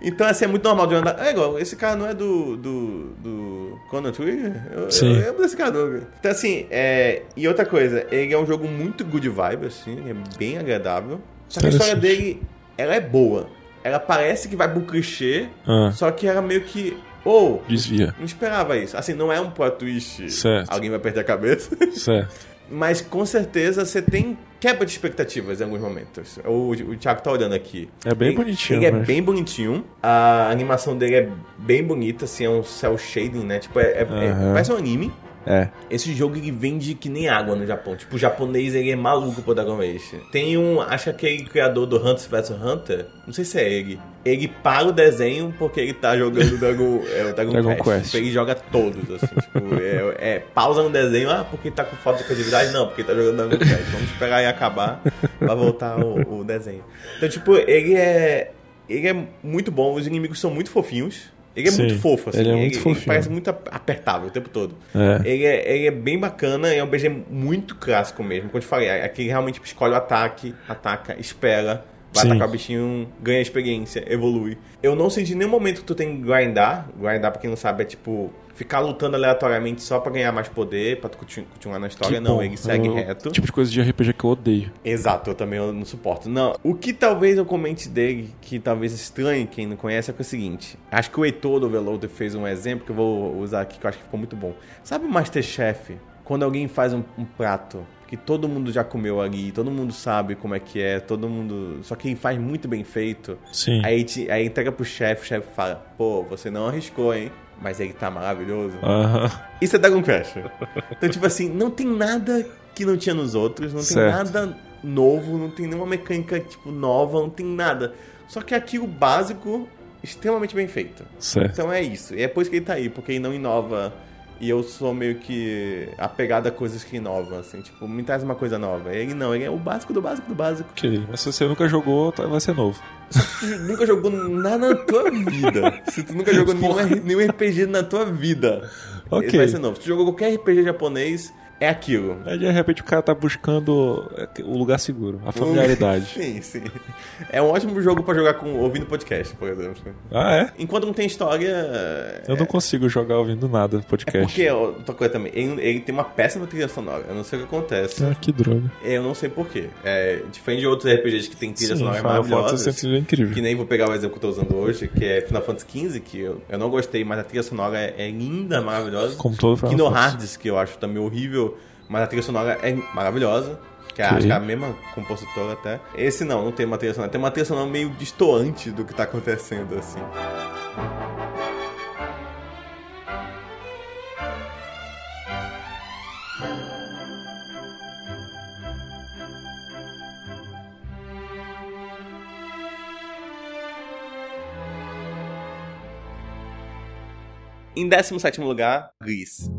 então, assim, é muito normal de andar. É igual, esse cara não é do. do. do. Chrono Trigger? Eu, Sim. eu lembro desse cara. não. Então, assim, é. E outra coisa, ele é um jogo muito good vibe, assim, é bem agradável. Só que a história dele, ela é boa. Ela parece que vai pro clichê, Ah. só que ela meio que. Ou. Desvia. não esperava isso. Assim, não é um plot twist. Certo. Alguém vai perder a cabeça. Certo. Mas com certeza você tem quebra de expectativas em alguns momentos. O, o Thiago tá olhando aqui. É bem Ele- bonitinho, Ele é mas- bem bonitinho. A animação dele é bem bonita, assim, é um cel shading, né? Tipo, é, é- é- Aham. parece um anime. É. Esse jogo ele vende que nem água no Japão. Tipo, o japonês ele é maluco por Dragon Age. Tem um, acho que aquele criador do Hunter vs Hunter, não sei se é ele. Ele para o desenho porque ele tá jogando Dragon, é, o Dragon, Dragon Quest. Quest. Tipo, ele joga todos, assim, tipo, é, é, pausa no desenho, ah, porque tá com falta de criatividade? Não, porque tá jogando Dragon Quest. Vamos esperar ele acabar pra voltar o, o desenho. Então, tipo, ele é. Ele é muito bom, os inimigos são muito fofinhos. Ele é Sim, muito fofo, assim. ele é muito fofinho. parece muito ap- apertável o tempo todo. É. Ele, é, ele é bem bacana, é um BG muito clássico mesmo. Como eu te falei, aqui realmente escolhe o ataque, ataca, espera, vai Sim. atacar o bichinho, ganha experiência, evolui. Eu não senti em nenhum momento que tu tem que grindar. Grindar, pra quem não sabe, é tipo ficar lutando aleatoriamente só pra ganhar mais poder, pra tu continu- continuar na história. Que não, bom. ele segue É o reto. Tipo de coisa de RPG que eu odeio. Exato, eu também não suporto. Não, o que talvez eu comente dele, que talvez estranhe quem não conhece, é, que é o seguinte. Acho que o Heitor do Overloader fez um exemplo que eu vou usar aqui, que eu acho que ficou muito bom. Sabe o Masterchef? Quando alguém faz um, um prato que todo mundo já comeu ali, todo mundo sabe como é que é, todo mundo... Só que faz muito bem feito. Sim. Aí, te, aí entrega pro chefe, o chefe fala, pô, você não arriscou, hein? Mas ele tá maravilhoso. Aham. Isso é Dragon Crash. Então, tipo assim, não tem nada que não tinha nos outros, não tem Certo. nada novo, não tem nenhuma mecânica, tipo, nova, não tem nada. Só que aquilo básico, extremamente bem feito. Certo. Então é isso. E é por isso que ele tá aí, porque ele não inova. E eu sou meio que apegado a coisas que inovam, assim, tipo, me traz uma coisa nova. Ele não, ele é o básico do básico do básico. Ok, mas se você nunca jogou, tá- vai ser novo. Tu nunca jogou nada na tua vida. Se tu nunca jogou nenhum, nenhum RPG na tua vida, Ok. vai ser novo. Se tu jogou qualquer RPG japonês, é aquilo. Aí de repente o cara tá buscando é, o lugar seguro, a familiaridade. sim, sim. É um ótimo jogo pra jogar com ouvindo podcast, por exemplo. ah, é? Enquanto não tem história. Eu não consigo jogar ouvindo nada É podcast. porque, ó, outra coisa também, ele, ele tem uma péssima trilha sonora. Eu não sei o que acontece. Ah, que droga. Eu não sei porquê. É, diferente de outros RPGs que tem trilha Sim, sonora Final maravilhosa. sempre é incrível. Que nem vou pegar o exemplo que eu tô usando hoje, que é Final Fantasy XV, que eu, eu não gostei, mas a trilha sonora é, é linda, maravilhosa. Como todo Final Kingdom Fantasy. Hearts, que eu acho também horrível, mas a trilha sonora é maravilhosa. Que é, acho que é a mesma compositora até. Esse não, não tem uma trilha sonora. Tem uma trilha sonora meio distoante do que tá acontecendo, assim. Em 17 lugar, Gris.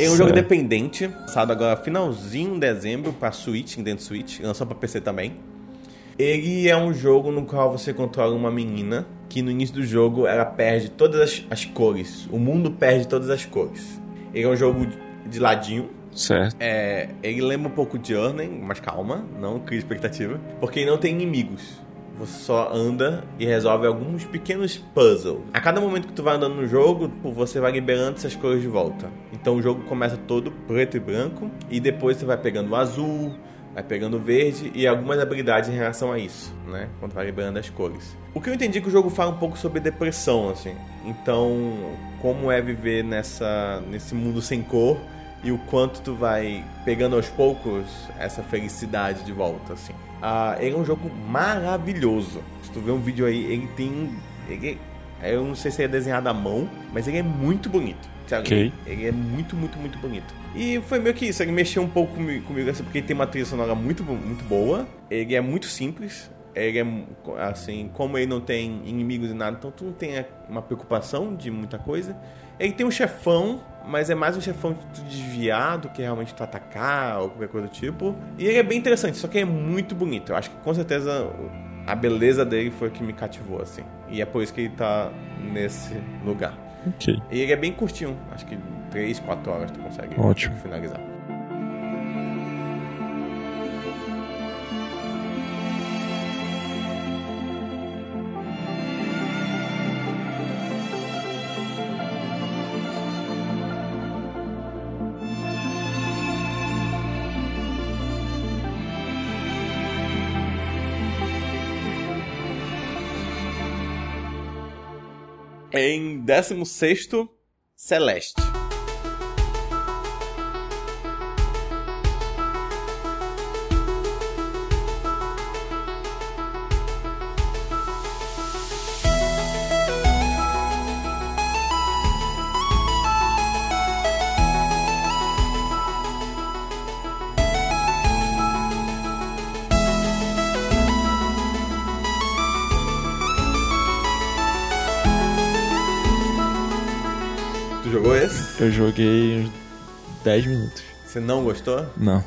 É um jogo independente, lançado agora finalzinho de dezembro pra Switch, Nintendo Switch, lançou pra PC também. Ele é um jogo no qual você controla uma menina que no início do jogo ela perde todas as, as cores. O mundo perde todas as cores. Ele é um jogo de ladinho. Certo. É, ele lembra um pouco de Journey, mas calma, não cria expectativa. Porque ele não tem inimigos. Você só anda e resolve alguns pequenos puzzles. A cada momento que tu vai andando no jogo, pô, você vai liberando essas cores de volta. Então o jogo começa todo preto e branco e depois você vai pegando o azul, vai pegando verde e algumas habilidades em relação a isso, né? Quando vai liberando as cores. O que eu entendi é que o jogo fala um pouco sobre depressão, assim. Então, como é viver nessa nesse mundo sem cor e o quanto tu vai pegando aos poucos essa felicidade de volta, assim. Ah, ele é um jogo maravilhoso. Se tu ver um vídeo aí, ele tem. Ele, eu não sei se é desenhado à mão, mas ele é muito bonito. Sabe? Ok. Ele é muito, muito, muito bonito. E foi meio que isso, ele mexeu um pouco comigo, comigo assim, porque ele tem uma trilha sonora muito, muito boa. Ele é muito simples. Ele é, assim, como ele não tem inimigos e nada, então tu não tem uma preocupação de muita coisa. Ele tem um chefão, mas é mais um chefão de tu desviar do que realmente tu atacar ou qualquer coisa do tipo. E ele é bem interessante, só que é muito bonito. Eu acho que com certeza a beleza dele foi o que me cativou, assim. E é por isso que ele tá nesse lugar. Ok. E ele é bem curtinho, acho que 3, 4 horas tu consegue Ótimo. finalizar. Em 16 Celeste. Eu joguei uns 10 minutos. Você não gostou? Não.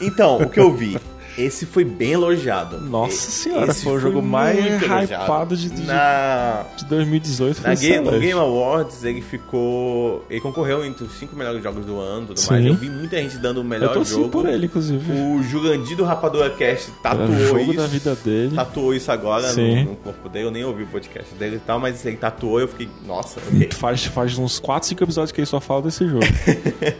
Então, o que eu vi? Esse foi bem elogiado. Nossa senhora, esse foi o jogo mais hypado de- de- Na, De 2018 na Game, no. Game Awards, ele ficou... Ele concorreu entre os cinco melhores jogos do ano tudo mais. Eu vi muita gente dando o Eu melhor torci jogo. por ele, inclusive. O Jurandir do Rapadura Cast Era tatuou o jogo isso. da vida dele. Tatuou isso agora no, no corpo dele. Eu nem ouvi o podcast dele e tal, mas ele tatuou e eu fiquei... Nossa, ok. Faz, faz uns 4, 5 episódios que ele só fala desse jogo.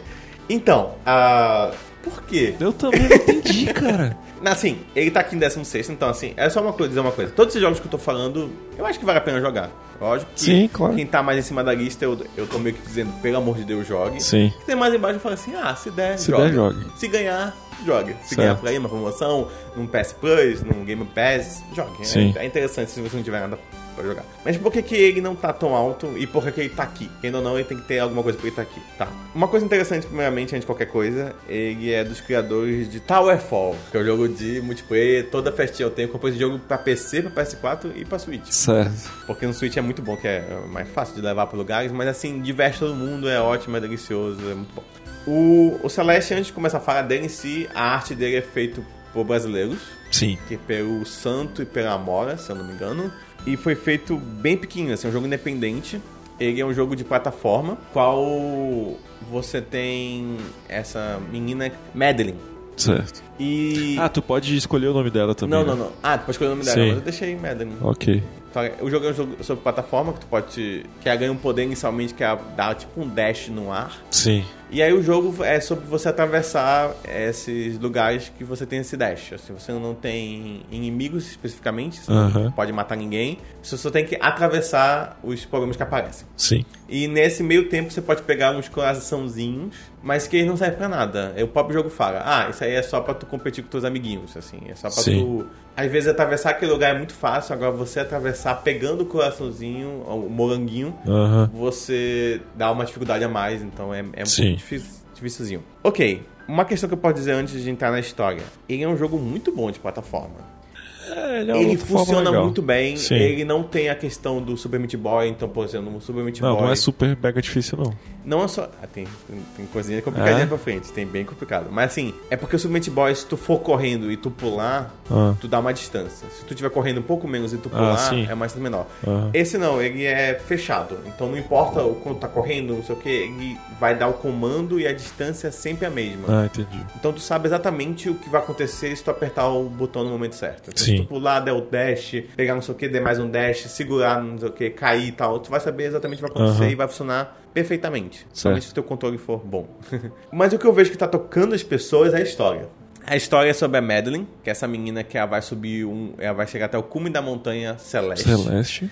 Então, ah, por quê? eu também não entendi, cara. Assim, ele tá aqui em 16, então assim, é só uma coisa, dizer uma coisa. Todos esses jogos que eu tô falando, eu acho que vale a pena jogar. Lógico que Sim, claro. quem tá mais em cima da lista, eu, eu tô meio que dizendo, pelo amor de Deus, jogue. Sim. Quem tem mais embaixo, eu falo assim, ah, se der, Se jogue. der, jogue. Se ganhar, jogue. Se Certo. ganhar por aí uma promoção, num PS Plus, num Game Pass. Sim. É, é interessante se você não tiver nada pra jogar. Mas por que, que ele não tá tão alto e por que, que ele tá aqui? Quem ou não, ele tem que ter alguma coisa pra ele tá aqui. Tá. Uma coisa interessante, primeiramente, antes de qualquer coisa, ele é dos criadores de Towerfall, que é o jogo de multiplayer, toda festinha eu tenho. Comprei esse jogo pra PC, pra PS4 e pra Switch. Certo. Porque no Switch é muito bom, que é mais fácil de levar para lugares, mas assim, diverte todo mundo, é ótimo, é delicioso, é muito bom. O, o Celeste, antes de começar a falar dele em si, a arte dele é feita por brasileiros, Sim. que é pelo Santo e pela Amora, se eu não me engano. E foi feito bem pequenininho, assim, é um jogo independente. Ele é um jogo de plataforma, qual você tem essa menina Madeline. Certo. E. Ah, tu pode escolher o nome dela também. não, não, né? não. Ah, tu pode escolher o nome dela, Sim. mas eu deixei Madeline. Ok. O jogo é um jogo sobre plataforma que tu pode. que é ganha um poder inicialmente que é dar tipo um dash no ar. Sim. E aí o jogo é sobre você atravessar esses lugares que você tem esse dash. Assim, você não tem inimigos especificamente, você não pode matar ninguém. Você só tem que atravessar os problemas que aparecem. Sim. E nesse meio tempo você pode pegar uns coraçãozinhos, mas que eles não servem pra nada. O próprio jogo fala, ah, isso aí é só pra tu competir com teus amiguinhos, assim. É só pra Sim. tu... Às vezes atravessar aquele lugar é muito fácil, agora você atravessar pegando o coraçãozinho, o moranguinho, você dá uma dificuldade a mais, então é, é um Sim. pouco difícil, dificilzinho. Ok, uma questão que eu posso dizer antes de entrar na história. Ele é um jogo muito bom de plataforma. É, ele é ele funciona muito bem, Sim. ele não tem a questão do Super Meat Boy, então, por exemplo, no Super Meat Não, Boy... não é super mega difícil, não. Não é só. Ah, tem, tem, tem coisinha complicadinha É? pra frente, tem bem complicado. Mas assim, é porque o Super Meat Boy, se tu for correndo e tu pular, Ah. tu dá uma distância. Se tu estiver correndo um pouco menos e tu Ah, pular, sim. é mais menor. Aham. Esse não, ele é fechado. Então não importa o quanto tá correndo, não sei o que, ele vai dar o comando e a distância é sempre a mesma. Ah, entendi. Então tu sabe exatamente o que vai acontecer se tu apertar o botão no momento certo. Sim. Tu pular, der o dash, pegar não sei o que, der mais um dash, segurar não sei o que, cair e tal, tu vai saber exatamente o que vai acontecer Aham. e vai funcionar perfeitamente. Somente se o teu controle for bom. Mas o que eu vejo que tá tocando as pessoas é a história. A história é sobre a Madeline, que é essa menina que ela vai subir um. Ela vai chegar até o cume da montanha celeste. Celeste.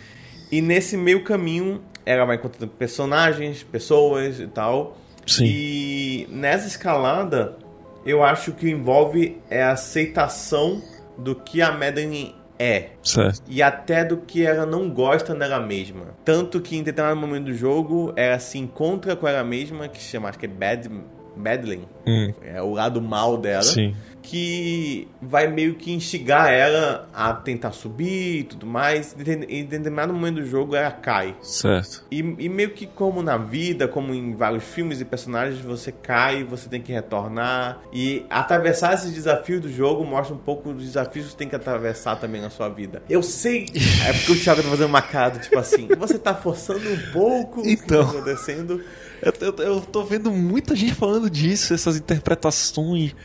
E nesse meio caminho, ela vai encontrando personagens, pessoas e tal. Sim. E nessa escalada, eu acho que envolve é a aceitação do que a Madeline é. Certo. E até do que ela não gosta nela mesma. Tanto que em determinado momento do jogo, ela se encontra com ela mesma, que se chama, acho que é Bad, Madeline. Hum. É o lado mal dela Sim. Que vai meio que instigar ela a tentar subir e tudo mais. E em determinado momento do jogo ela cai. Certo. E, e meio que como na vida, como em vários filmes e personagens, você cai, você tem que retornar. E atravessar esses desafios do jogo mostra um pouco dos desafios que você tem que atravessar também na sua vida. Eu sei, é porque o Thiago tá fazendo uma cara tipo assim, você tá forçando um pouco Então. o que tá acontecendo. Eu, eu, eu tô vendo muita gente falando disso, essas interpretações.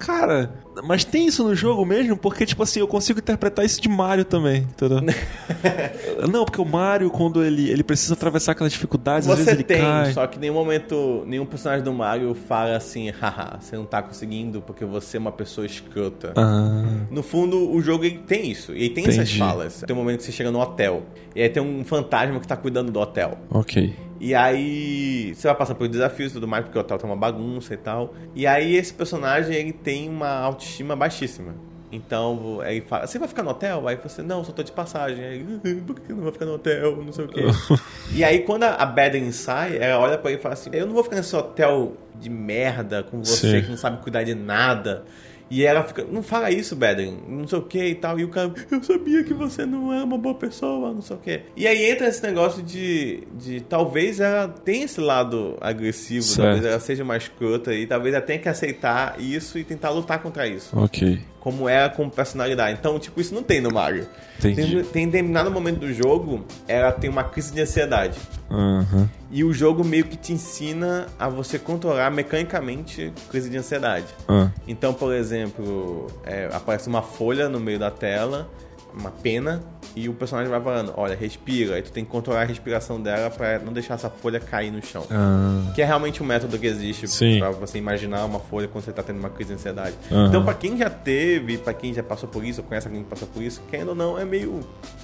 Cara, mas tem isso no jogo mesmo? Porque, tipo assim, eu consigo interpretar isso de Mario também, entendeu? Não, porque o Mario, quando ele, ele precisa atravessar aquelas dificuldades, às Você vezes ele tem, cai. só que nenhum momento, nenhum personagem do Mario fala assim, haha, você não tá conseguindo porque você é uma pessoa escrota. Ah, No fundo, o jogo tem isso. E tem essas Entendi. falas. Tem um momento que você chega no hotel. E aí tem um fantasma que tá cuidando do hotel. ok. E aí você vai passar por desafios e tudo mais, porque o hotel tá uma bagunça e tal. E aí esse personagem ele tem uma autoestima baixíssima. Então ele fala, você vai ficar no hotel? Aí você, não, só tô de passagem. Aí, por que eu não vou ficar no hotel? Não sei o quê. e aí quando a Beden sai, ela olha pra ele e fala assim, eu não vou ficar nesse hotel de merda com você Sim. que não sabe cuidar de nada. E ela fica, não fala isso, Beden, não sei o que e tal. E o cara, eu sabia que você não é uma boa pessoa, não sei o que. E aí entra esse negócio de, de talvez ela tenha esse lado agressivo, Certo. talvez ela seja mais escrota e talvez ela tenha que aceitar isso e tentar lutar contra isso. Ok. Como ela como personalidade. Então, tipo, isso não tem no Mario. Entendi. Tem, tem determinado momento do jogo, ela tem uma crise de ansiedade. Aham. E o jogo meio que te ensina a você controlar mecanicamente crise de ansiedade. Ah. Então, por exemplo, é, aparece uma folha no meio da tela, uma pena, e o personagem vai falando, olha, respira, aí tu tem que controlar a respiração dela pra não deixar essa folha cair no chão. Ah. Que é realmente um método que existe Sim. pra você imaginar uma folha quando você tá tendo uma crise de ansiedade. Aham. Então, pra quem já teve, pra quem já passou por isso, ou conhece alguém que passou por isso, querendo ou não, é meio.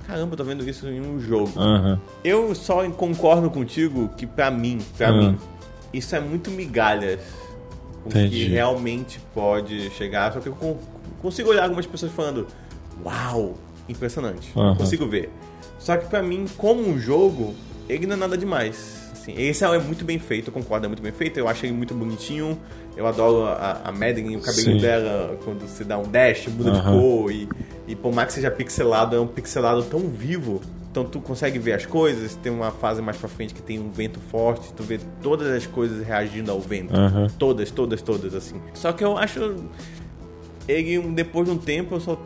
Caramba, eu tô vendo isso em um jogo. Aham. Eu só concordo contigo que pra mim, pra Ah. mim, isso é muito migalhas. O que realmente pode chegar. Só que eu con- consigo olhar algumas pessoas falando, uau, impressionante. Eu Aham. Consigo ver. Só que pra mim, como um jogo, ele não é nada demais. Assim, esse é muito bem feito, eu concordo, é muito bem feito. Eu achei ele muito bonitinho. Eu adoro a, a Madeline, o cabelinho Sim. dela, quando você dá um dash, muda de Aham. cor. E, e por mais que seja pixelado, é um pixelado tão vivo. Então tu consegue ver as coisas, tem uma fase mais pra frente que tem um vento forte, tu vê todas as coisas reagindo ao vento. Aham. Todas, todas, todas, assim. Só que eu acho ele, depois de um tempo, eu só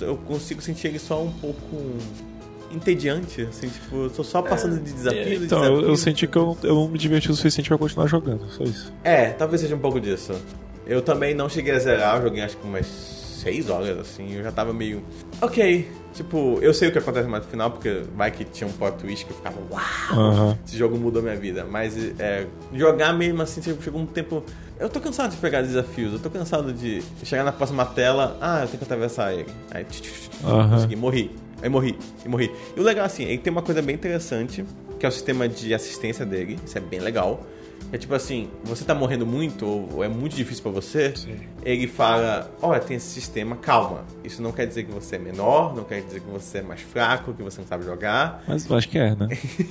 eu consigo sentir ele só um pouco entediante, assim, tipo, eu tô só passando de desafio, de Então, eu, desafio. eu senti que eu, eu não me diverti o suficiente pra continuar jogando. Só isso. É, talvez seja um pouco disso. Eu também não cheguei a zerar, eu joguei acho que umas 6 horas, assim, eu já tava meio. Ok. Tipo, eu sei o que acontece mais no final, porque vai que tinha um plot twist que eu ficava, uau! Esse jogo mudou minha vida. Mas é, jogar mesmo assim, tipo, chegou um tempo. Eu tô cansado de pegar desafios, eu tô cansado de chegar na próxima tela, ah, eu tenho que atravessar ele. Aí, tch, tch, tch, Aham. consegui, morri. Aí morri, e morri. E o legal assim, ele tem uma coisa bem interessante, que é o sistema de assistência dele, isso é bem legal. É tipo assim, você tá morrendo muito, ou é muito difícil pra você, ele fala, olha, tem esse sistema, calma. Isso não quer dizer que você é menor, não quer dizer que você é mais fraco, que você não sabe jogar. Mas eu acho que é, né?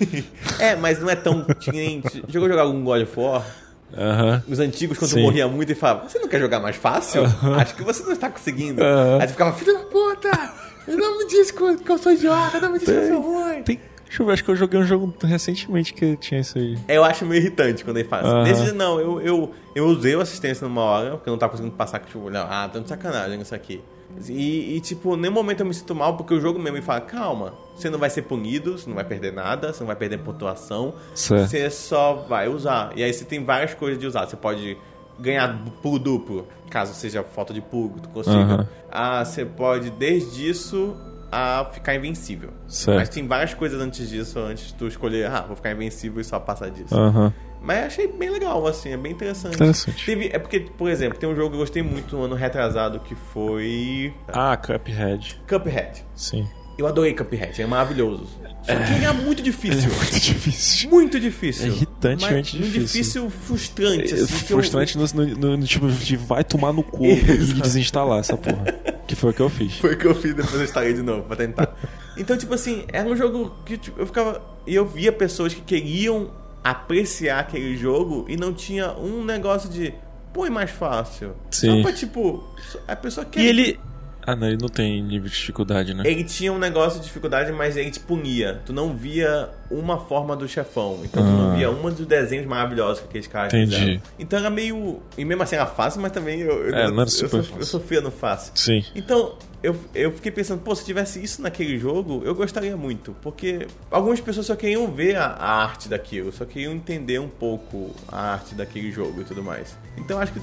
É, mas não é tão. nem- Jogou jogar algum God of War? Aham. Os antigos, quando Sim. morria muito e falava, você não quer jogar mais fácil? Acho que você não está conseguindo. Aham. Aí tu ficava, filho da puta! Não me diz que eu sou idiota, não me diz que eu sou ruim. Tem. Deixa eu ver, acho que eu joguei um jogo recentemente que tinha isso aí. Eu acho meio irritante quando ele faz. Nesse não, eu, eu, eu usei o assistência numa hora, porque eu não tava conseguindo passar, tipo, não, ah, tá de sacanagem isso aqui. E, e, tipo, nenhum momento eu me sinto mal, porque o jogo mesmo me fala, calma, você não vai ser punido, você não vai perder nada, você não vai perder pontuação, Certo. você só vai usar. E aí você tem várias coisas de usar. Você pode ganhar pulo duplo, caso seja falta de pulo, tu consiga. Aham. Ah, você pode, desde isso, a ficar invencível. Certo. Mas tem várias coisas antes disso, antes de tu escolher, ah, vou ficar invencível e só passar disso. Aham. Mas achei bem legal, assim, é bem interessante. Interessante. Teve, é porque, por exemplo, tem um jogo que eu gostei muito no ano retrasado que foi. Ah, Cuphead. Cuphead. Sim. Eu adorei Cuphead, é maravilhoso. Só que ele é muito difícil. Muito difícil. Muito difícil. É irritantemente Mas um difícil. difícil frustrante, assim. que eu- Frustrante no, no- no tipo de vai tomar no cu e desinstalar essa porra. Que foi o que eu fiz. Foi o que eu fiz, depois eu instalei de novo pra tentar. Então, tipo assim, era um jogo que tipo, eu ficava. E eu via pessoas que queriam apreciar aquele jogo e não tinha um negócio de. Põe mais fácil. Sim. Só pra, tipo. A pessoa quer. E ele. Ah, não, ele não tem nível de dificuldade, né? Ele tinha um negócio de dificuldade, mas ele te punia. Tu não via uma forma do chefão. Então tu não Ah. via uma dos desenhos maravilhosos que aqueles caras Entendi. fizeram. Então era meio. E mesmo assim era fácil, mas também eu. eu, É, não era eu, super fácil. eu sofria no fácil. Sim. Então, eu, eu fiquei pensando, pô, se tivesse isso naquele jogo, eu gostaria muito. Porque algumas pessoas só queriam ver a, a arte daquilo, só queriam entender um pouco a arte daquele jogo e tudo mais. Então acho que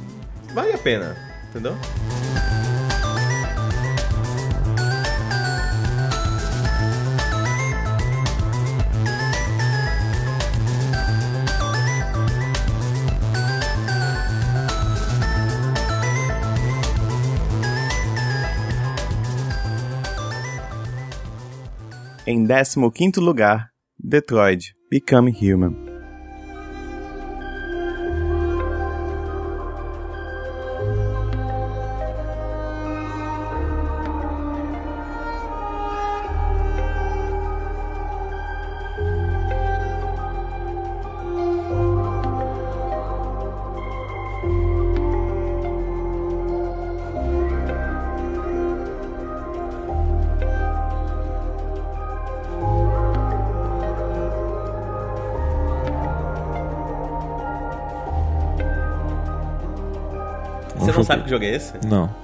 vale a pena, entendeu? Em 15º lugar, Detroit, Become Human. Sabe que jogo é esse? Não.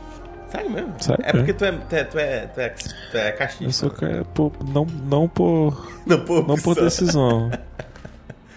Sério mesmo? Sério É porque tu é, tu é, tu é, tu é, tu é. Eu sou ca- por, não, não por. Não, por Não por decisão.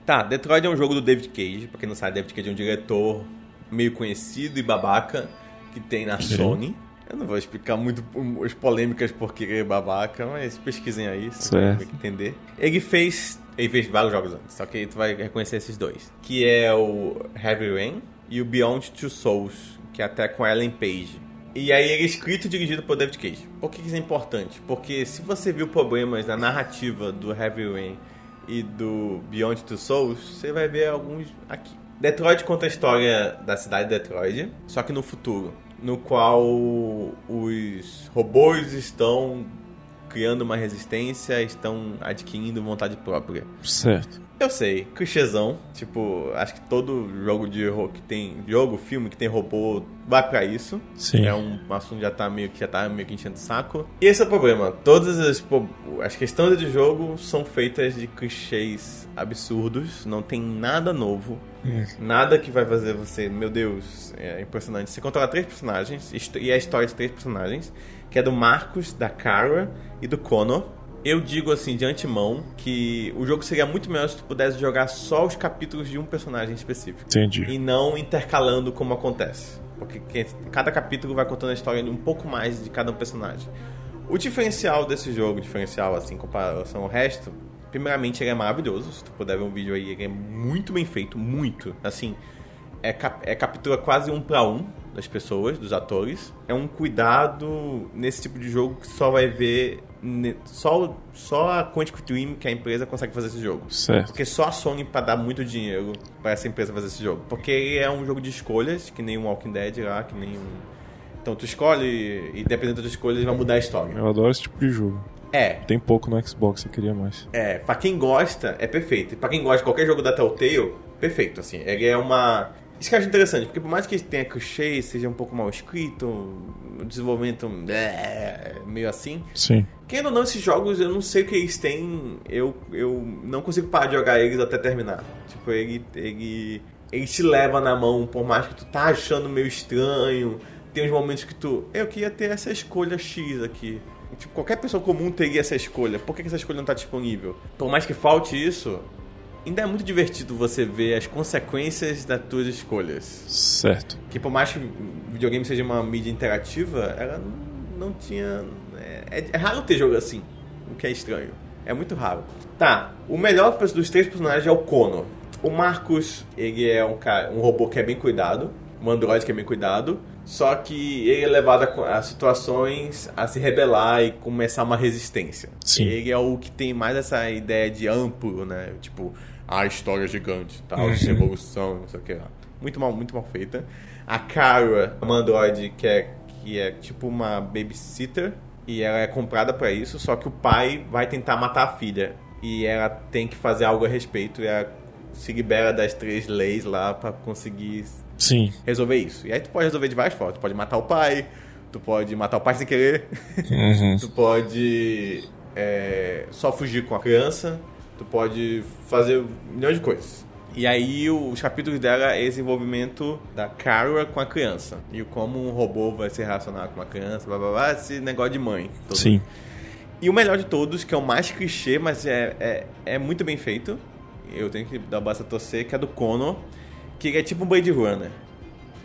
Tá, Detroit é um jogo do David Cage. Pra quem não sabe, David Cage é um diretor meio conhecido e babaca que tem na Sony. Eu não vou explicar muito as polêmicas porque ele é babaca, mas pesquisem aí, você vai entender. Ele fez. Ele fez vários jogos antes, só que tu vai reconhecer esses dois. Que é o Heavy Rain e o Beyond Two Souls, que é até com Ellen Page. E aí ele é escrito e dirigido por David Cage. Por que isso é importante? Porque se você viu problemas na narrativa do Heavy Rain e do Beyond Two Souls, você vai ver alguns aqui. Detroit conta a história da cidade de Detroit, só que no futuro, no qual os robôs estão criando uma resistência, estão adquirindo vontade própria. Certo. Eu sei, clichêzão. Tipo, acho que todo jogo de que tem. Jogo, filme que tem robô vai pra isso. Sim. É um assunto que já tá meio que já tá meio que enchendo o saco. E esse é o problema. Todas as, po- as questões de jogo são feitas de clichês absurdos. Não tem nada novo. Nada que vai fazer você, meu Deus, é impressionante. Você controla três personagens, e a história de três personagens, que é do Marcos, da Kara e do Connor. Eu digo assim de antemão que o jogo seria muito melhor se tu pudesse jogar só os capítulos de um personagem específico. Entendi. E não intercalando como acontece. Porque que- cada capítulo vai contando a história de um pouco mais de cada personagem. O diferencial desse jogo, diferencial assim, em comparação ao resto, primeiramente ele é maravilhoso. Se tu puder ver um vídeo aí, ele é muito bem feito, muito. Assim, é, cap é captura quase um pra um das pessoas, dos atores. É um cuidado nesse tipo de jogo que só vai ver. Só, só a Quantic Dream, que é a empresa, consegue fazer esse jogo. Certo. Porque só a Sony pra dar muito dinheiro pra essa empresa fazer esse jogo. Porque é um jogo de escolhas, que nem um Walking Dead lá, que nem um. Então tu escolhe e dependendo da tua escolha, ele vai mudar a história. Eu adoro esse tipo de jogo. É, Tem pouco no Xbox, eu queria mais. é, pra quem gosta, é perfeito. E pra quem gosta de qualquer jogo da Telltale, perfeito, assim. Ele é uma... Isso que eu acho interessante, porque por mais que tenha clichê, seja um pouco mal escrito, o desenvolvimento é, meio assim, Sim. Querendo ou não, esses jogos, eu não sei o que eles têm, eu, eu não consigo parar de jogar eles até terminar. Tipo, ele, ele, ele te leva na mão, por mais que tu tá achando meio estranho, tem uns momentos que tu, eu queria ter essa escolha X aqui. Tipo, qualquer pessoa comum teria essa escolha, por que que essa escolha não tá disponível? Por mais que falte isso, ainda é muito divertido você ver as consequências das tuas escolhas. Certo. Que por mais que o videogame seja uma mídia interativa, ela não, não tinha. É, é raro ter jogo assim, o que é estranho. É muito raro. Tá, o melhor dos três personagens é o Connor. O Marcos, ele é um, cara, um robô que é bem cuidado, um androide que é bem cuidado, só que ele é levado a, a situações a se rebelar e começar uma resistência. Sim. Ele é o que tem mais essa ideia de amplo, né? Tipo, a história gigante, tal, Uhum. de evolução, não sei o que. Muito mal, muito mal feita. A Kara, uma androide que é, que é tipo uma babysitter, e ela é comprada pra isso, só que o pai vai tentar matar a filha. E ela tem que fazer algo a respeito, e ela se libera das três leis lá pra conseguir Sim. resolver isso. E aí tu pode resolver de várias formas. Tu pode matar o pai, tu pode matar o pai sem querer, Uhum. tu pode é, só fugir com a criança, tu pode fazer um milhão de coisas. E aí os capítulos dela é esse envolvimento da Kara com a criança. E como um robô vai se relacionar com uma criança, blá blá blá, esse negócio de mãe. todo. Sim. E o melhor de todos, que é o mais clichê, mas é, é, é muito bem feito. Eu tenho que dar basta torcer, que é do Connor, que ele é tipo um Blade Runner.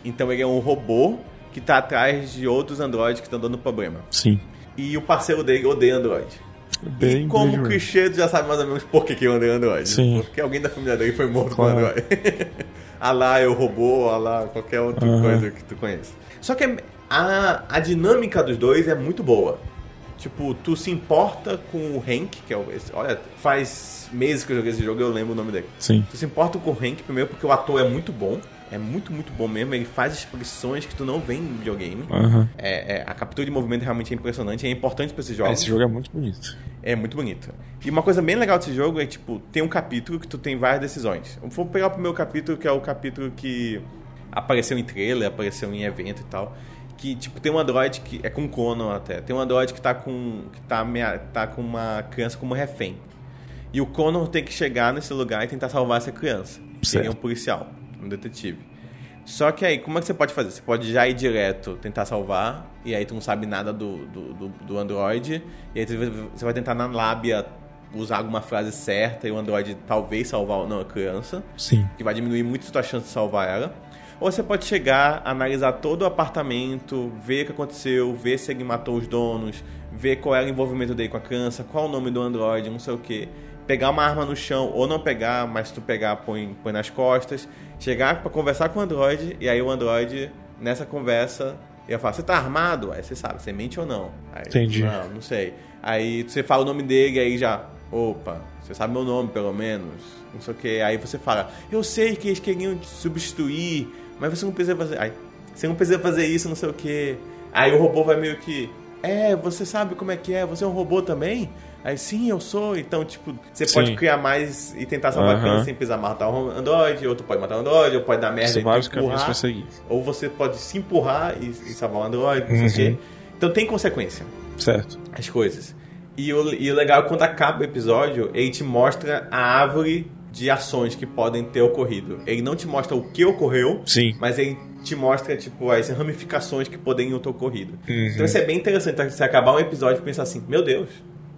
Então ele é um robô que tá atrás de outros androides que estão dando problema. Sim. E o parceiro dele odeia android. Bem e como clichê, tu já sabe mais ou menos por que, que odeia android. Sim. Porque alguém da família dele foi morto Claro. por android. a lá é o robô, a lá qualquer outra Aham. coisa que tu conhece. Só que a, a dinâmica dos dois é muito boa. Tipo, tu se importa com o Hank, que é o. esse- olha, faz meses que eu joguei esse jogo e eu lembro o nome dele. Sim. Tu se importa com o Hank primeiro porque o ator é muito bom. É muito, muito bom mesmo. Ele faz expressões que tu não vê em videogame. Aham. É, é, a captura de movimento realmente é impressionante. É importante pra esses jogos. Esse jogo é muito bonito. É muito bonito. E uma coisa bem legal desse jogo é, tipo, tem um capítulo que tu tem várias decisões. Vou pegar o primeiro capítulo, que é o capítulo que apareceu em trailer, apareceu em evento e tal. Que, tipo, tem um android que... É com o Conan até. Tem um android que tá com... Que tá, mea- tá com uma criança como refém. E o Connor tem que chegar nesse lugar e tentar salvar essa criança. Ele é Certo. um policial, um detetive. Só que aí, como é que você pode fazer? Você pode já ir direto, tentar salvar, e aí tu não sabe nada do, do, do, do Android, e aí você vai tentar na lábia usar alguma frase certa, e o Android talvez salvar ou não a criança, Sim. que vai diminuir muito a tua chance de salvar ela. Ou você pode chegar, analisar todo o apartamento, ver o que aconteceu, ver se ele matou os donos, ver qual era o envolvimento dele com a criança, qual o nome do Android, não sei o que. Pegar uma arma no chão, ou não pegar, mas tu pegar, põe, põe nas costas. Chegar pra conversar com o Android, e aí o Android, nessa conversa, ia falar, você tá armado? Aí você sabe, você mente ou não. Aí, Entendi. Não, não sei. Aí você fala o nome dele, aí já, opa, você sabe meu nome pelo menos, não sei o que. Aí você fala, eu sei que eles queriam te substituir, mas você não precisa fazer. Aí, você não precisa fazer isso, não sei o que. Aí o robô vai meio que, é, você sabe como é que é, você é um robô também? Aí sim, eu sou. Então, tipo, você Sim. pode criar mais e tentar salvar criança sem precisar matar um Android, outro pode matar um Android, ou pode dar merda São e vários caminhos empurrar. pra seguir. Ou você pode se empurrar e, e salvar o Android, não sei o quê. Uhum. Então tem consequência Certo. as coisas. E o, e o legal é que quando acaba o episódio, ele te mostra a árvore de ações que podem ter ocorrido. Ele não te mostra o que ocorreu, Sim. mas ele te mostra, tipo, as ramificações que poderiam ter ocorrido. Uhum. Então isso é bem interessante, você acabar um episódio e pensar assim, meu Deus,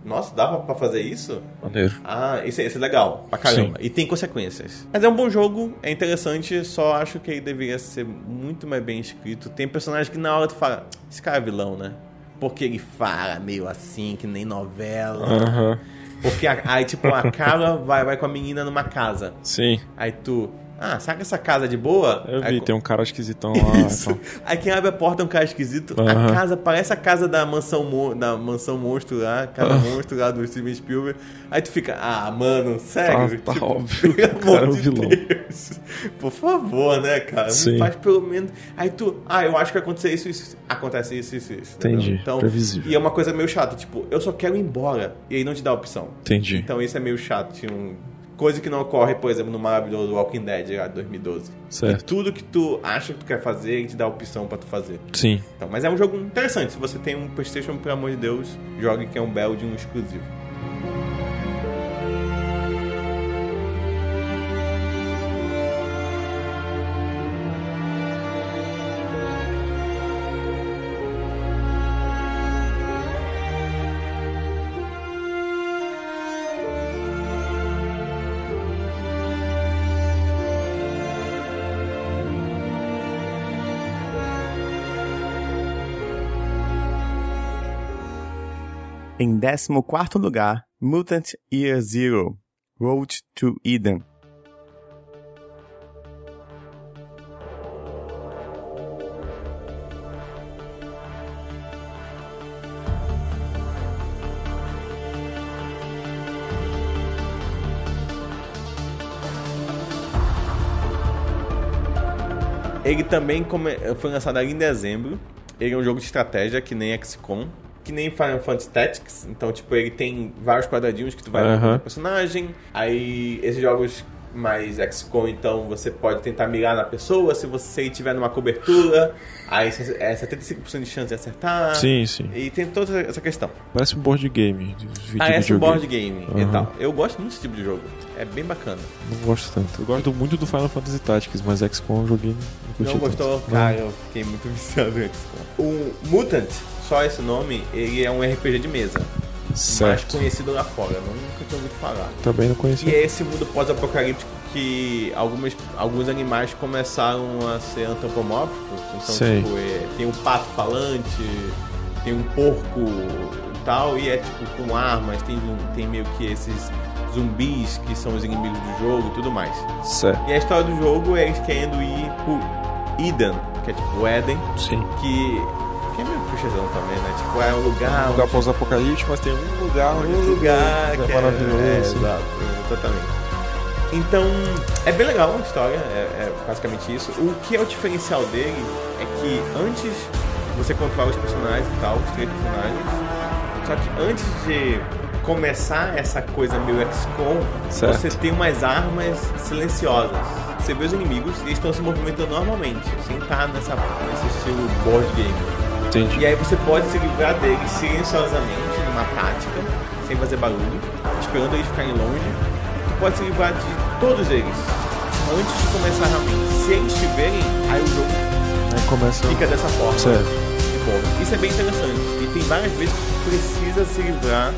nossa, dava pra fazer isso? Maneiro. Ah, isso, é- isso é legal, pra caramba. E tem consequências. Mas é um bom jogo, é interessante, só acho que ele deveria ser muito mais bem escrito. Tem personagens que na hora tu fala, esse cara é vilão, né? Porque ele fala meio assim, que nem novela. Aham. Porque a- aí, tipo, a cara vai, vai com a menina numa casa. Sim. Aí tu, ah, que essa casa é de boa? Eu Aí, vi, tem um cara esquisitão lá. isso. então. Aí quem abre a porta é um cara esquisito. A casa parece a casa da mansão, da mansão monstro lá, casa monstro lá do Steven Spielberg. Aí tu fica, ah, mano, sério? Tá- tá óbvio pelo cara é um vilão. Deus. Por favor, né, cara? Sim. Me faz pelo menos. Aí tu, ah, eu acho que vai acontecer isso, isso. Acontece isso, isso, isso. Entendi. Então, Previsível. E é uma coisa meio chata, tipo, eu só quero ir embora. E aí não te dá opção. Entendi. Então isso é meio chato. Tinha um... Coisa que não ocorre, por exemplo, no maravilhoso Walking Dead lá de 2012. Certo. E tudo que tu acha que tu quer fazer, ele te dá a opção pra tu fazer. Sim. Então, mas é um jogo interessante. Se você tem um PlayStation, pelo amor de Deus, jogue que é um belo de um exclusivo. Em 14 lugar, Mutant Year Zero, Road to Eden. Ele também foi lançado ali em dezembro. Ele é um jogo de estratégia que nem XCOM, que nem Final Fantasy Tactics. Então, tipo, ele tem vários quadradinhos que tu vai uhum. o personagem. Aí, esses jogos mais XCOM, então, você pode tentar mirar na pessoa. Se você estiver numa cobertura, aí é 75% de chance de acertar. Sim, sim. E tem toda essa questão. Parece um board game. de vídeo Ah, é um board game e Aham. tal. Eu gosto muito desse tipo de jogo. É bem bacana. Não gosto tanto. Eu gosto muito do Final Fantasy Tactics, mas XCOM eu joguei não Não gostou? tanto. Cara, eu fiquei muito viciado em XCOM. O Mutant, só esse nome, ele é um RPG de mesa. Mais Certo. conhecido lá fora. Nunca tinha ouvido falar. Também não conhecia. E é esse mundo pós-apocalíptico que algumas, alguns animais começaram a ser antropomórficos. Então, Sei. tipo, é, tem um pato falante, tem um porco e tal, e é tipo com armas, tem, tem meio que esses zumbis que são os inimigos do jogo e tudo mais. Certo. E a história do jogo é eles querendo ir pro Eden, que é tipo Éden, Sim. que, clichêzão também, né? Tipo, é um lugar. Um lugar onde- pós-apocalíptico, mas tem um lugar onde um tudo lugar é que maravilhoso. É, exato, exatamente. Então, é bem legal a história, é, é basicamente isso. O que é o diferencial dele é que antes você controla os personagens e tal, os três personagens, só que antes de começar essa coisa meio XCOM, você tem umas armas silenciosas. Você vê os inimigos e eles estão se movimentando normalmente, sem estar nessa, nesse estilo board game. Entendi. E aí você pode se livrar deles silenciosamente, numa tática, sem fazer barulho, esperando eles ficarem longe. Tu pode se livrar de todos eles antes de começar realmente. Se eles estiverem, aí o jogo Aí começa. fica dessa forma. Certo. Isso é bem interessante. E tem várias vezes que precisa se livrar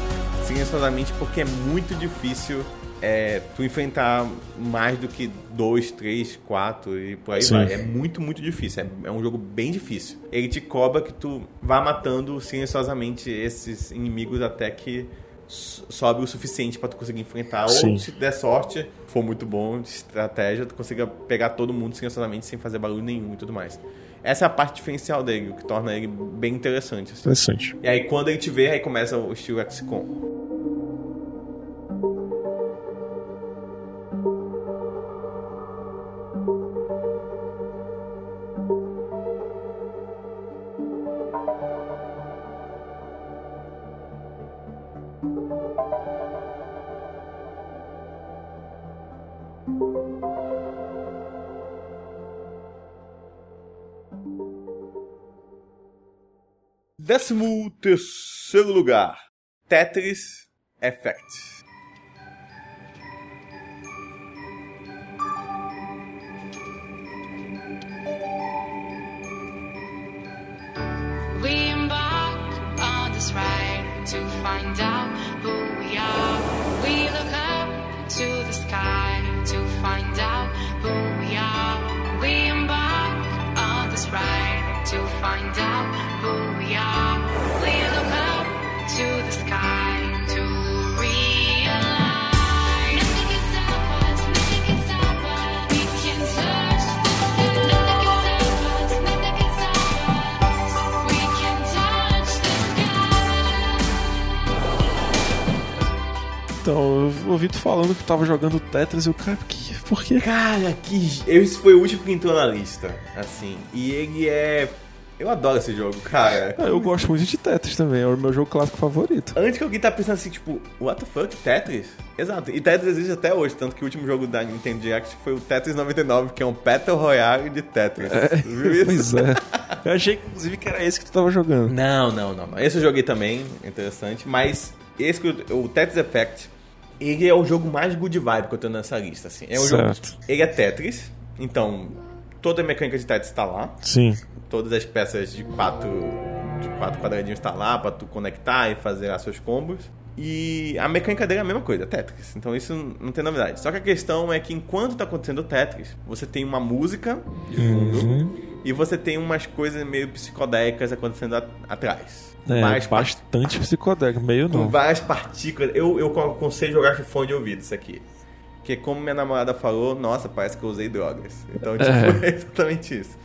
silenciosamente porque é muito difícil é, tu enfrentar mais do que dois, três, quatro e por aí Sim. vai. É muito, muito difícil. É, é um jogo bem difícil. Ele te cobra que tu vá matando silenciosamente esses inimigos até que so- sobe o suficiente pra tu conseguir enfrentar. Sim. Ou se der sorte, for muito bom de estratégia, tu consiga pegar todo mundo silenciosamente sem fazer barulho nenhum e tudo mais. Essa é a parte diferencial dele, o que torna ele bem interessante. assim. Interessante. E aí quando ele te vê, aí começa o estilo XCOM. Décimo terceiro lugar, Tetris Effect. We embark on this ride to find out who we are. We look up to the sky to find out who we are. We embark on this ride to find out who we are. We look up to the sky Então, eu ouvi tu falando que tava jogando Tetris e o cara, que, por quê? Cara, que. Esse foi o último que entrou na lista. Assim. E ele é. Eu adoro esse jogo, cara. Ah, eu gosto muito de Tetris também, é o meu jogo clássico favorito. Antes que alguém tá pensando assim, tipo, what the fuck, Tetris? Exato, e Tetris existe até hoje, tanto que o último jogo da Nintendo Direct foi o Tetris 99, que é um Battle Royale de Tetris. Viu isso? Pois é. Eu achei, inclusive, que era esse que tu tava jogando. Não, não, não, não. Esse eu joguei também, interessante, mas esse, o Tetris Effect, ele é o jogo mais good vibe que eu tenho nessa lista, assim. É um Certo. jogo, ele é Tetris, então toda a mecânica de Tetris tá lá, Sim. todas as peças de quatro, de quatro quadradinhos tá lá pra tu conectar e fazer lá seus combos. E a mecânica dele é a mesma coisa, Tetris. Então isso não tem novidade. Só que a questão é que enquanto tá acontecendo o Tetris, você tem uma música de fundo e você tem umas coisas meio psicodélicas acontecendo atrás. É, várias bastante psicodélico, meio com não. várias partículas. Eu, eu aconselho jogar com fone de ouvido isso aqui. Porque como minha namorada falou, nossa, parece que eu usei drogas. Então, tipo, É. é exatamente isso.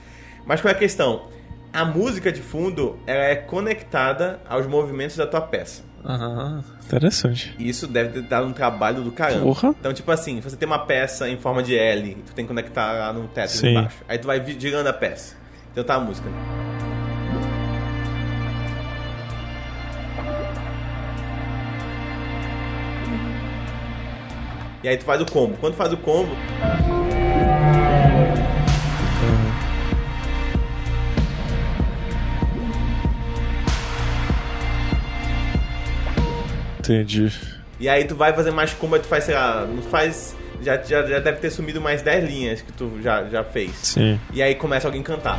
Mas qual é a questão? A música de fundo, ela é conectada aos movimentos da tua peça. Ah, interessante. E isso deve ter dado um trabalho do caramba. Porra. Então, tipo assim, você tem uma peça em forma de L, tu tem que conectar lá no teto Sim. embaixo. Aí tu vai girando a peça. Então tá a música. E aí tu faz o combo. Quando faz o combo, Entendi. e aí tu vai fazer mais combo, aí tu faz, sei lá, não faz. Já, já, já deve ter sumido mais 10 linhas que tu já, já fez. Sim. E aí começa alguém a cantar.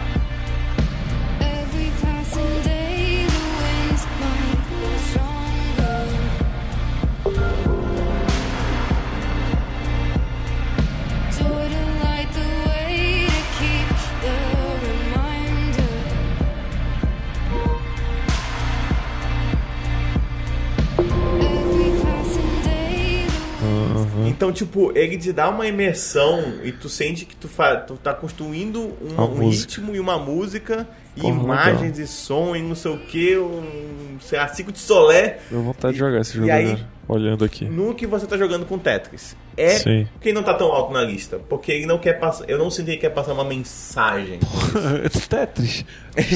Tipo, ele te dá uma imersão e tu sente que tu, fa tu tá construindo um, um ritmo e uma música, e Porra, imagens e som e não sei o que, um, sei lá, de solé. Deu vontade de jogar esse jogo E aí- olhando aqui. no que você tá jogando com Tetris. É Sim. quem não tá tão alto na lista, porque ele não quer passar, eu não sinto que ele quer passar uma mensagem. Tetris.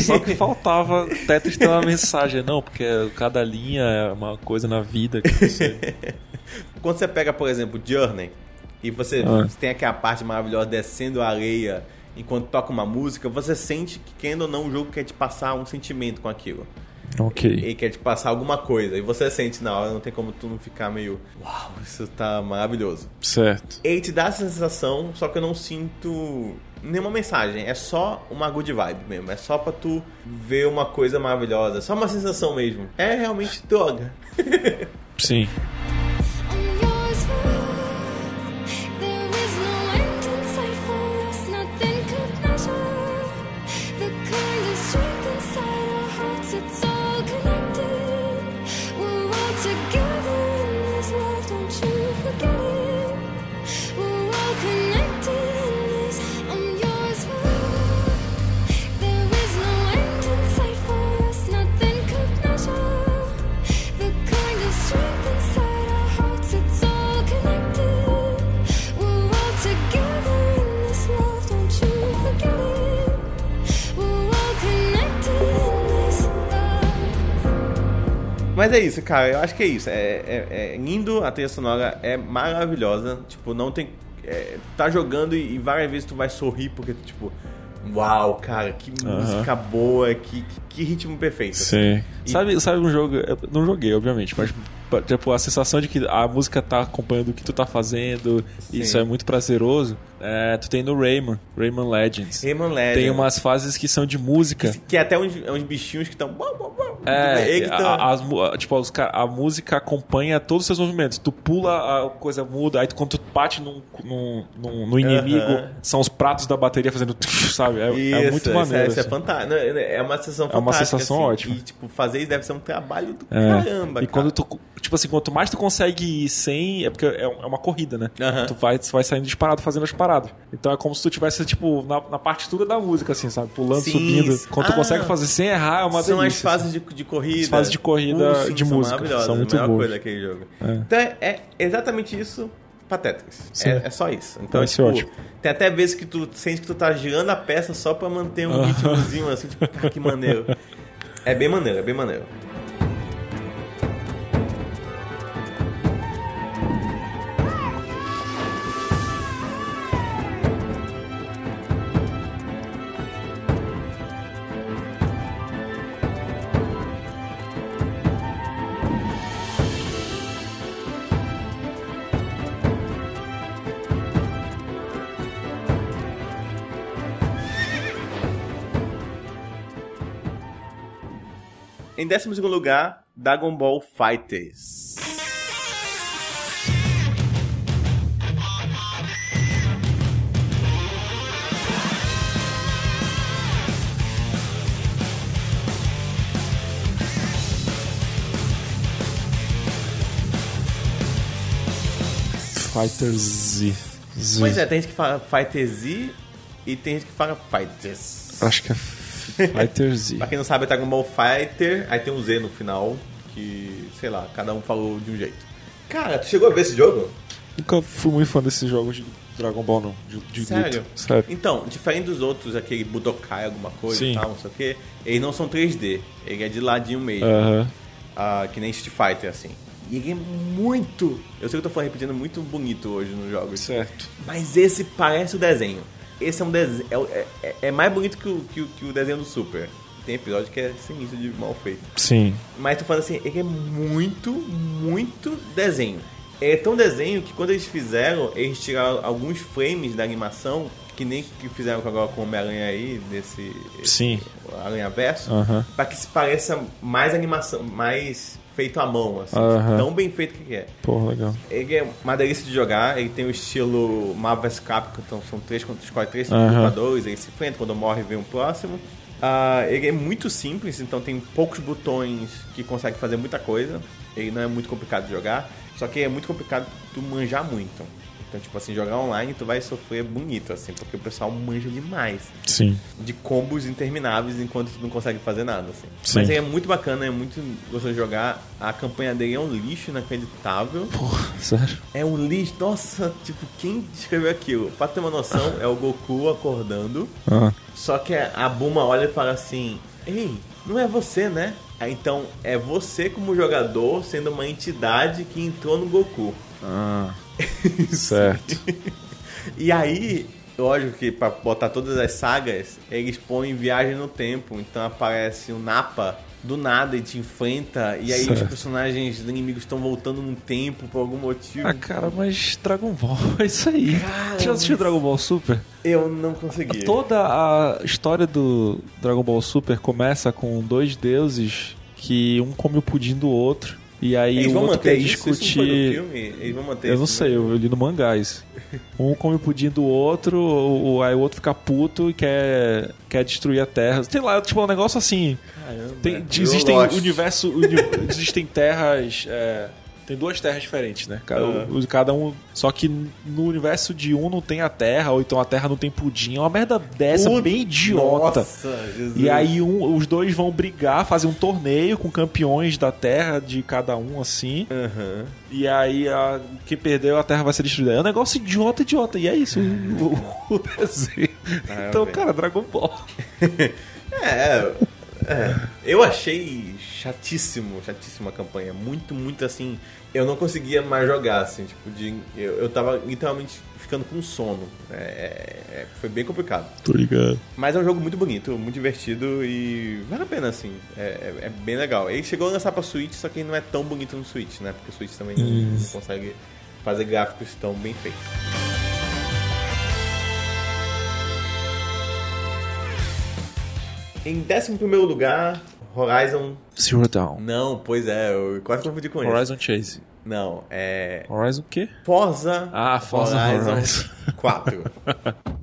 Só que faltava Tetris ter uma mensagem, não, porque cada linha é uma coisa na vida que você. Quando você pega, por exemplo, Journey, e você Ah. tem aquela parte maravilhosa descendo a areia enquanto toca uma música, você sente que, querendo ou não, o jogo quer te passar um sentimento com aquilo. Ok. Ele quer te passar alguma coisa. E você sente na hora, não tem como tu não ficar meio. Uau, isso tá maravilhoso. Certo. Ele te dá essa sensação, só que eu não sinto nenhuma mensagem. É só uma good vibe mesmo. É só pra tu ver uma coisa maravilhosa. Só uma sensação mesmo. É realmente droga. Sim. Mas é isso, cara. Eu acho que é isso. É, é, é lindo, a trilha sonora é maravilhosa. Tipo, não tem. é, tá jogando e, e várias vezes tu vai sorrir porque, tipo, uau, cara, que música boa, que, que, que ritmo perfeito. Sim. E- Sabe, sabe um jogo. Eu não joguei, obviamente, mas tipo, a sensação de que a música tá acompanhando o que tu tá fazendo, isso é muito prazeroso. É, tu tem no Rayman, Rayman Legends. Rayman Legends. Tem umas fases que são de música. Que é até uns, uns bichinhos que estão. É, que a, as tipo, os a música acompanha todos os seus movimentos. Tu pula, a coisa muda, aí tu- quando tu bate num, num- num- no inimigo, Aham. são os pratos da bateria fazendo, sabe? É, é Isso, muito isso maneiro. É, isso é assim. fantástico. É uma sensação fantástica. É uma sensação assim. ótima. E, tipo, fazer isso deve ser um trabalho do É. caramba. E cara. quando tu, tipo assim, quanto mais tu consegue ir sem, é porque é é uma corrida, né? Aham. Tu vai, tu vai saindo disparado fazendo as paradas. Então é como se tu tivesse, tipo, na, na partitura da música, assim, sabe? Pulando, Sim. subindo. Quando tu Ah. consegue fazer sem errar, é uma São delícia. as fases de, de corrida. As fases de corrida de são música. São muito a melhor boas. coisa daquele jogo. É. Então é, é exatamente isso. Sim. É, é só isso. Então, tipo, ótimo. tem até vezes que tu sente que tu tá girando a peça só pra manter um ritmozinho assim, tipo, cara, que maneiro. É bem maneiro, é bem maneiro. Em 12 lugar, Dragon Ball Fighters. Fighter Z. Z. Pois é, tem gente que fala Fighter Z e tem gente que fala Fighters. Acho que é Fighter Z. Pra quem não sabe, é Dragon Ball Fighter, aí tem um Z no final, que, sei lá, cada um falou de um jeito. Cara, tu chegou a ver esse jogo? Nunca fui muito fã desses jogos de Dragon Ball, não. De, de Sério? luta. Sério. Então, diferente dos outros, aquele Budokai, alguma coisa Sim. e tal, não sei o que, eles não são 3D, ele é de ladinho mesmo, Aham. ah, que nem Street Fighter, assim. E ele é muito, eu sei que eu tô falando, repetindo, muito bonito hoje nos jogos. Certo. Mas esse parece o desenho. Esse é um desenho, é, é- é mais bonito que o, que, que o desenho do Super. Tem episódio que é sinistro de mal feito. Sim. Mas tô falando assim, ele é muito, muito desenho. É tão desenho que quando eles fizeram, eles tiraram alguns frames da animação, que nem que fizeram agora com o Homem-Aranha aí, nesse Sim. Aranha Verso, Aham. pra que se pareça mais animação, mais feito à mão, assim. Aham. Tão bem feito que é. Pô, legal. Ele é uma delícia de jogar, ele tem o estilo Marvel Capcom, então são três contra escolhe três Aham. lutadores, eles se enfrentam, quando morre vem um próximo. Ah, ele é muito simples, então tem poucos botões que consegue fazer muita coisa. Ele não é muito complicado de jogar, só que é muito complicado tu manjar muito. Então, tipo assim, jogar online tu vai sofrer bonito, assim, porque o pessoal manja demais Sim. de combos intermináveis enquanto tu não consegue fazer nada, assim. Sim. Mas ele é muito bacana, é muito gostoso de jogar. A campanha dele é um lixo inacreditável. Porra, sério. É um lixo, nossa, tipo, quem escreveu aquilo? Pra ter uma noção, é o Goku acordando, Ah, só que a Buma olha e fala assim: Ei, não é você, né? Aí, então, é você como jogador sendo uma entidade que entrou no Goku. ah. certo. E aí, lógico que pra botar todas as sagas, eles põem viagem no tempo. Então aparece o Napa do nada e te enfrenta. E aí os Certo. personagens inimigos estão voltando no tempo por algum motivo. Ah, cara, mas Dragon Ball é isso aí. Cara, Tu já assistiu mas- Dragon Ball Super? Eu não consegui. Toda a história do Dragon Ball Super começa com dois deuses que um come o pudim do outro. E aí Eles o outro quer no discutir. filme? Eu não sei, eu li no mangá isso. Um come o pudim do outro, o, aí o outro fica puto e quer, quer destruir a Terra. Sei lá, tipo, é um negócio assim. Caramba. Tem, existem universo, uni- existem terras. é, tem duas terras diferentes, né? Cada, o- cada um. Só que no universo de um não tem a Terra, ou então a Terra não tem pudim. É uma merda dessa, Puta- bem idiota. Nossa. E aí um- os dois vão brigar, fazer um torneio com campeões da Terra de cada um, assim. Aham. E aí a, quem perdeu a Terra vai ser destruída. É um negócio idiota, idiota. E é isso, o, o desenho. Ah, então, velho. cara, Dragon Ball. É, é, eu achei chatíssimo, chatíssimo a campanha. Muito, muito assim. Eu não conseguia mais jogar, assim, tipo, de. Eu, eu tava literalmente ficando com sono. É, é, foi bem complicado. Tô ligado. Mas é um jogo muito bonito, muito divertido e vale a pena, assim. É, é- é bem legal. Ele chegou a lançar pra Switch, só que ele não é tão bonito no Switch, né? Porque o Switch também não, não consegue fazer gráficos tão bem feitos. Em 11 primeiro lugar, Horizon. Zero Down. Não, pois é, eu quase confundi com ele. Horizon Chase. Não, é. Horizon o quê? Forza, Ah, Forza Horizon. 4.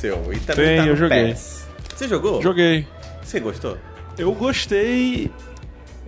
seu. E também Tem, tá no eu joguei. PES. Você jogou? Joguei. Você gostou? Eu gostei.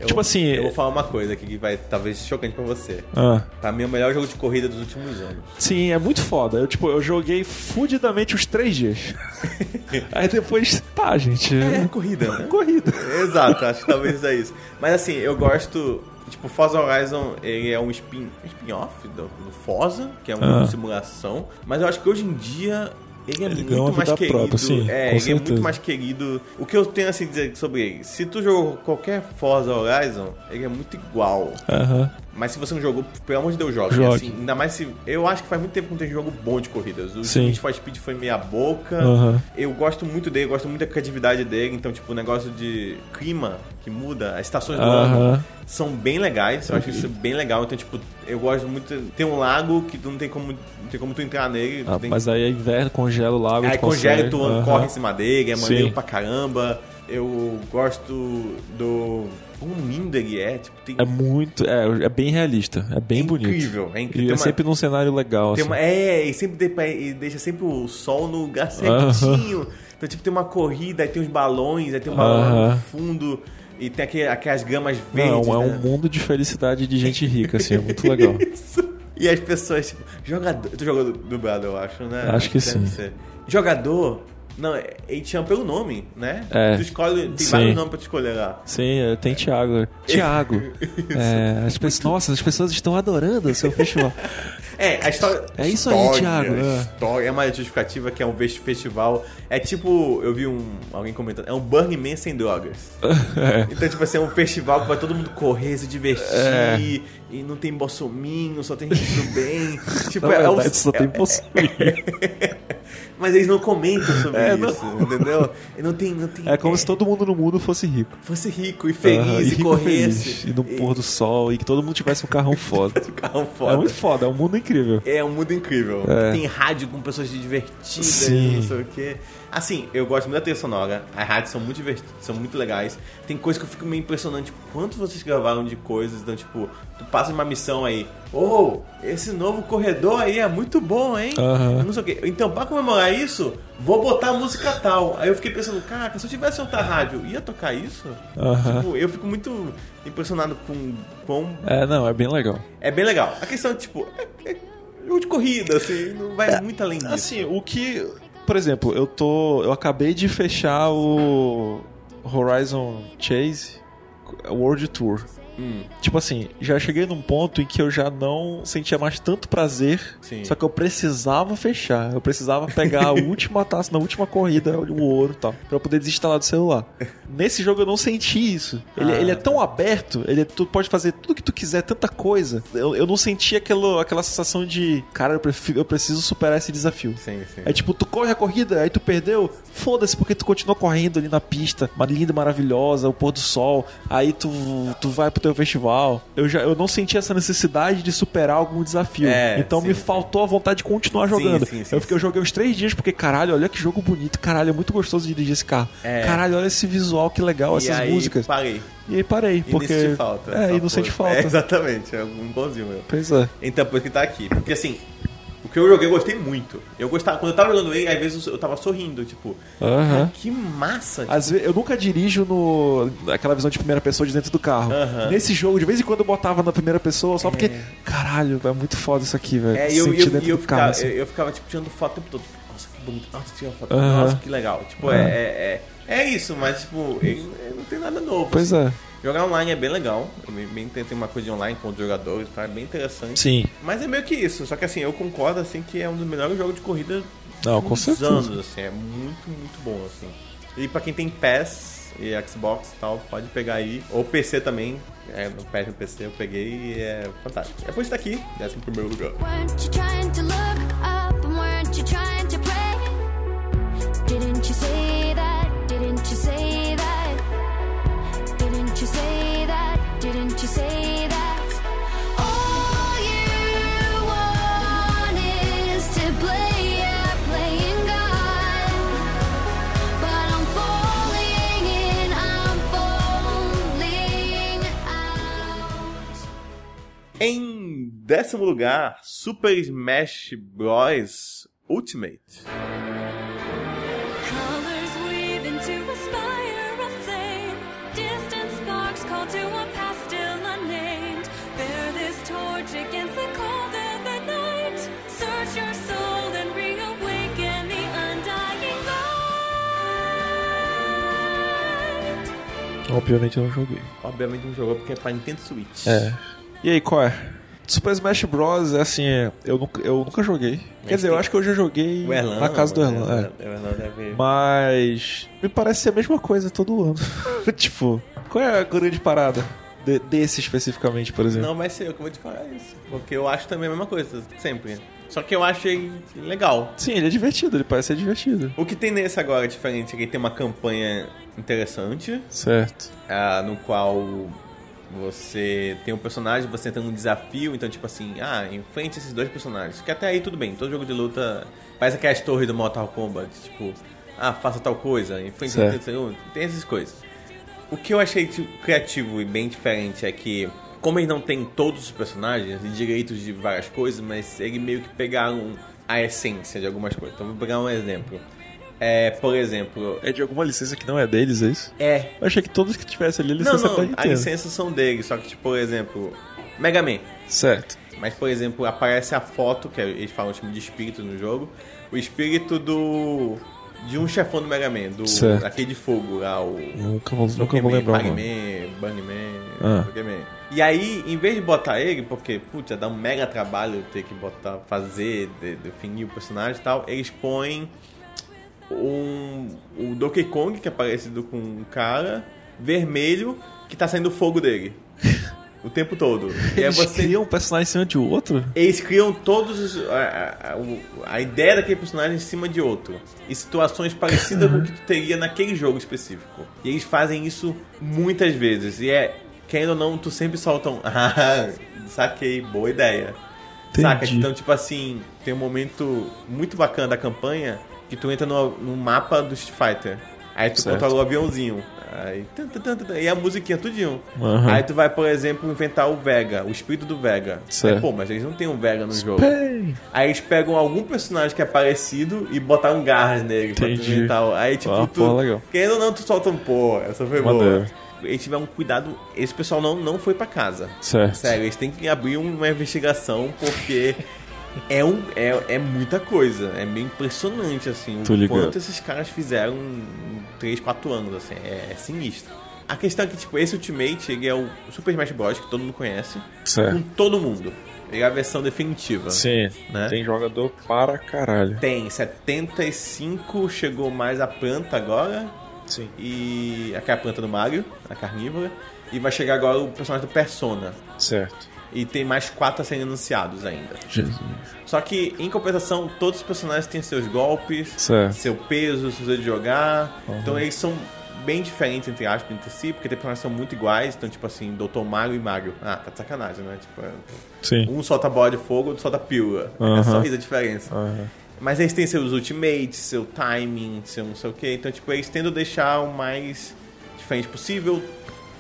Eu- Tipo assim, Eu vou é- falar uma coisa aqui que vai talvez chocante pra você. Ah, Pra mim é o melhor jogo de corrida dos últimos anos. sim, é muito foda. Eu, tipo, eu joguei fudidamente os três dias. Aí depois, tá, gente. É corrida, né? Corrida. Exato, acho que talvez é isso. Mas assim, eu gosto. Tipo, Forza Horizon, ele é um spin- spin-off do, do Forza, que é uma Ah. simulação. Mas eu acho que hoje em dia Ele é Ele muito mais querido. própria, sim, é, ele é certeza. muito mais querido. O que eu tenho assim dizer sobre ele, se tu jogou qualquer Forza Horizon, ele é muito igual. Aham. Mas se você não jogou, pelo amor de Deus, jogue. Assim, ainda mais se. Eu acho que faz muito tempo que não tem jogo bom de corridas. O Sim. Need for Speed foi meia boca. Aham. Eu gosto muito dele, gosto muito da criatividade dele. Então, tipo, o negócio de clima que muda, as estações do ano são bem legais. Eu acho isso bem legal. Então, tipo, eu gosto muito. Tem um lago que tu não tem como, não tem como tu entrar nele. Ah, tem mas aí é inverno, congela o lago. Aí tu congela e tu Aham. corre em cima dele, é maneiro Sim. pra caramba. Eu gosto do. Quão lindo ele é, tipo, tem. É muito. É, é bem realista. É bem É bonito. incrível, é incrível. E Tem é uma- sempre num cenário legal. Assim. uma, é, e sempre de- deixa sempre o sol no lugar certinho. Então, tipo, tem uma corrida, aí tem uns balões, aí tem um balão lá Aham. no fundo, e tem aquele- aquelas gamas Não, verdes. é um né? mundo de felicidade de gente rica, assim. É muito legal. Isso. E as pessoas, tipo, jogador. Tu jogou du- dublado, eu acho, né? Acho que Deve sim. ser. Jogador. Não, é- ele te chama pelo nome, né? É. Tu escolhe. Tem Sim. vários nomes pra tu escolher lá. Sim, é, tem Thiago. Thiago. É, as pessoas, nossa, as pessoas estão adorando o seu festival. É, a história. É isso aí, história, Thiago, é. História, é uma justificativa que é um fes- festival. É tipo, eu vi um, alguém comentando, é um Burning Man sem drogas. É. Então, tipo assim, é um festival que vai todo mundo correr, se divertir. É. E não tem bolsominho, só tem gente do bem. tipo, Na é, o- verdade, só é- tem possuir. Mas eles não comentam sobre É, isso, entendeu? E não tem, não tem. É como se todo mundo no mundo fosse rico. fosse rico e feliz e, rico corresse. feliz. E no pôr do sol. E que todo mundo tivesse um carrão foda. O carro foda. É muito foda, é um mundo incrível. É um mundo incrível. É. Tem rádio com pessoas divertidas, Sim. não sei o quê. Assim, eu gosto muito da trilha sonora. As rádios são muito divertidas, são muito legais. Tem coisas que eu fico meio impressionante. Tipo, quanto vocês gravaram de coisas? Então, tipo, tu passa uma missão aí. Oh, esse novo corredor aí é muito bom, hein? Eu Não sei o quê. Então, pra comemorar isso, vou botar a música tal. Aí eu fiquei pensando, caraca, se eu tivesse outra rádio, ia tocar isso? Aham. Tipo, eu fico muito impressionado com quão É, não, é bem legal. é bem legal. A questão, tipo, é, é jogo de corrida, assim, não vai muito além disso. Assim, o que. Por exemplo, eu tô. Eu acabei de fechar o Horizon Chase World Tour. Hum, Tipo assim, já cheguei num ponto em que eu já não sentia mais tanto prazer. Sim. Só que eu precisava fechar. Eu precisava pegar a última taça na última corrida, o ouro e tal, pra poder desinstalar do celular. Nesse jogo eu não senti isso. Ele, Ah, ele é tão aberto, ele é- tu pode fazer tudo que tu quiser, tanta coisa. Eu, eu não senti aquela, aquela sensação de, cara, eu, prefiro- eu preciso superar esse desafio. sim, sim. É tipo, tu corre a corrida, aí tu perdeu, foda-se, porque tu continua correndo ali na pista, uma linda, maravilhosa, o pôr do sol, aí tu, tu vai pro teu festival. Eu já eu não senti essa necessidade de superar algum desafio. É, então sim. me faltou a vontade de continuar jogando. sim, sim, eu fiquei, eu joguei uns três dias porque, caralho, olha que jogo bonito, caralho, é muito gostoso de dirigir esse carro. É. Caralho, olha esse visual, que legal, e essas aí, músicas. parei. E aí parei, E porque. não senti falta. É, e não sente falta. É, exatamente, é um bonzinho meu. Pois é. Então, por que tá aqui. Porque assim, o que eu joguei eu gostei muito. Eu gostava, quando eu tava jogando ele, às vezes eu tava sorrindo, tipo, Aham. cara, que massa. Às vezes, eu nunca dirijo no aquela visão de primeira pessoa de dentro do carro. Nesse jogo, de vez em quando eu botava na primeira pessoa, só porque, caralho, é muito foda isso aqui, velho. É, eu, Sentir eu, dentro eu, do ficava, carro, assim. eu, eu ficava, tipo, tirando foto o tempo todo. Tipo, nossa, que bonito. Nossa, foto. Nossa, que legal. Tipo, é, é, é, é isso, mas, tipo, ele, ele não tem nada novo. Pois assim. é. Jogar online é bem legal. Eu bem, tem uma coisa de online com os jogadores, tá? É bem interessante. Sim. Mas é meio que isso. Só que assim, eu concordo assim que é um dos melhores jogos de corrida Não, dos com certeza. anos, assim. É muito, muito bom, assim. E pra quem tem PES e Xbox e tal, pode pegar aí. Ou PC também. É, no PES no PC eu peguei e é fantástico. É por isso tá aqui, décimo primeiro lugar. Your soul and reawaken the undying light. Obviamente eu não joguei. Obviamente não jogou porque é pra Nintendo Switch. É. E aí, qual é? Super Smash Bros. é assim, é, eu, nunca, eu nunca joguei. Quer dizer, eu acho que eu já joguei Erlan, na casa do Erlan. é. Deve... Mas me parece ser a mesma coisa todo ano. tipo, qual é a grande parada de- desse especificamente, por exemplo? Não vai ser eu que vou te falar isso. Porque eu acho também a mesma coisa, sempre. Só que eu achei legal. Sim, ele é divertido, ele parece ser divertido. O que tem nesse agora diferente é que tem uma campanha interessante, Certo. ah, no qual você tem um personagem, você entra num desafio, então tipo assim, ah, enfrente esses dois personagens. Que até aí tudo bem, todo jogo de luta parece aquelas torres do Mortal Kombat, tipo, ah, faça tal coisa, enfrente tem essas coisas. O que eu achei criativo e bem diferente é que, como eles não têm todos os personagens e direitos de várias coisas, mas eles meio que pegaram a essência de algumas coisas. Então vou pegar um exemplo. É, por exemplo, É de alguma licença que não é deles, é isso? é Eu achei que todos que tivessem ali a não, licença não, pra a licença são deles, só que, tipo, por exemplo, Mega Man. Certo. Mas, por exemplo, aparece a foto, que eles falam chama de espírito no jogo, o espírito do. de um chefão do Mega Man, do. Certo. aquele de fogo lá, o. Nunca vou, nunca vou lembrar o Fire nome. Man, Bungman, Ah. Donkey Man. E aí, em vez de botar ele, porque, putz, dar um mega trabalho ter que botar, fazer, de- definir o personagem e tal, eles põem um, o Donkey Kong, que é parecido com um cara, vermelho, que tá saindo fogo dele. O tempo todo. E Eles você. criam um personagem em cima de outro? Eles criam todos os, a, a- a ideia daquele personagem em cima de outro. E situações parecidas com o que tu teria naquele jogo específico. E eles fazem isso muitas vezes. E é, querendo ou não, tu sempre soltam. Ah, saquei, boa ideia. Saca? Entendi. Então, tipo assim, tem um momento muito bacana da campanha que tu entra no, no mapa do Street Fighter. Aí tu Certo. controla o aviãozinho. Aí, tan, tan, tan, e a musiquinha tudinho. Aham. Aí tu vai, por exemplo, inventar o Vega, o espírito do Vega. Certo. Aí, pô, mas eles não tem um Vega no jogo. Bem, Aí eles pegam algum personagem que é parecido e botaram garras nele pra tu inventar. Aí, tipo, Ah, tu. pô, legal. Querendo ou não, tu solta um, pô, essa foi Maneiro. boa. Eles tiveram um cuidado. Esse pessoal não, não foi pra casa. certo. Sério, eles têm que abrir uma investigação porque é, um, é, é muita coisa. É meio impressionante, assim, Tô o ligado. quanto esses caras fizeram em 3, 4 anos, assim. É, é sinistro. A questão é que, tipo, esse Ultimate, ele é o Super Smash Bros. que todo mundo conhece. Certo. Com todo mundo. Ele é a versão definitiva. Sim, Né? tem jogador para caralho. Tem 75, chegou mais a planta agora. Sim. E. Aqui é a planta do Mario, a carnívora. E vai chegar agora o personagem do Persona. Certo. E tem mais quatro a serem anunciados ainda. Jesus. Só que, em compensação, todos os personagens têm seus golpes, Certo. seu peso, seu jeito de jogar. Então eles são bem diferentes, entre aspas, entre si, porque tem personagens que são muito iguais. Então, tipo assim, Dr. Mario e Mario. Ah, tá de sacanagem, né? Tipo, Sim. um solta bola de fogo, outro solta pílula. É Aham. só isso a diferença. Aham. Mas eles têm seus ultimates, seu timing, seu não sei o que. Então, tipo, eles tentam deixar o mais diferente possível.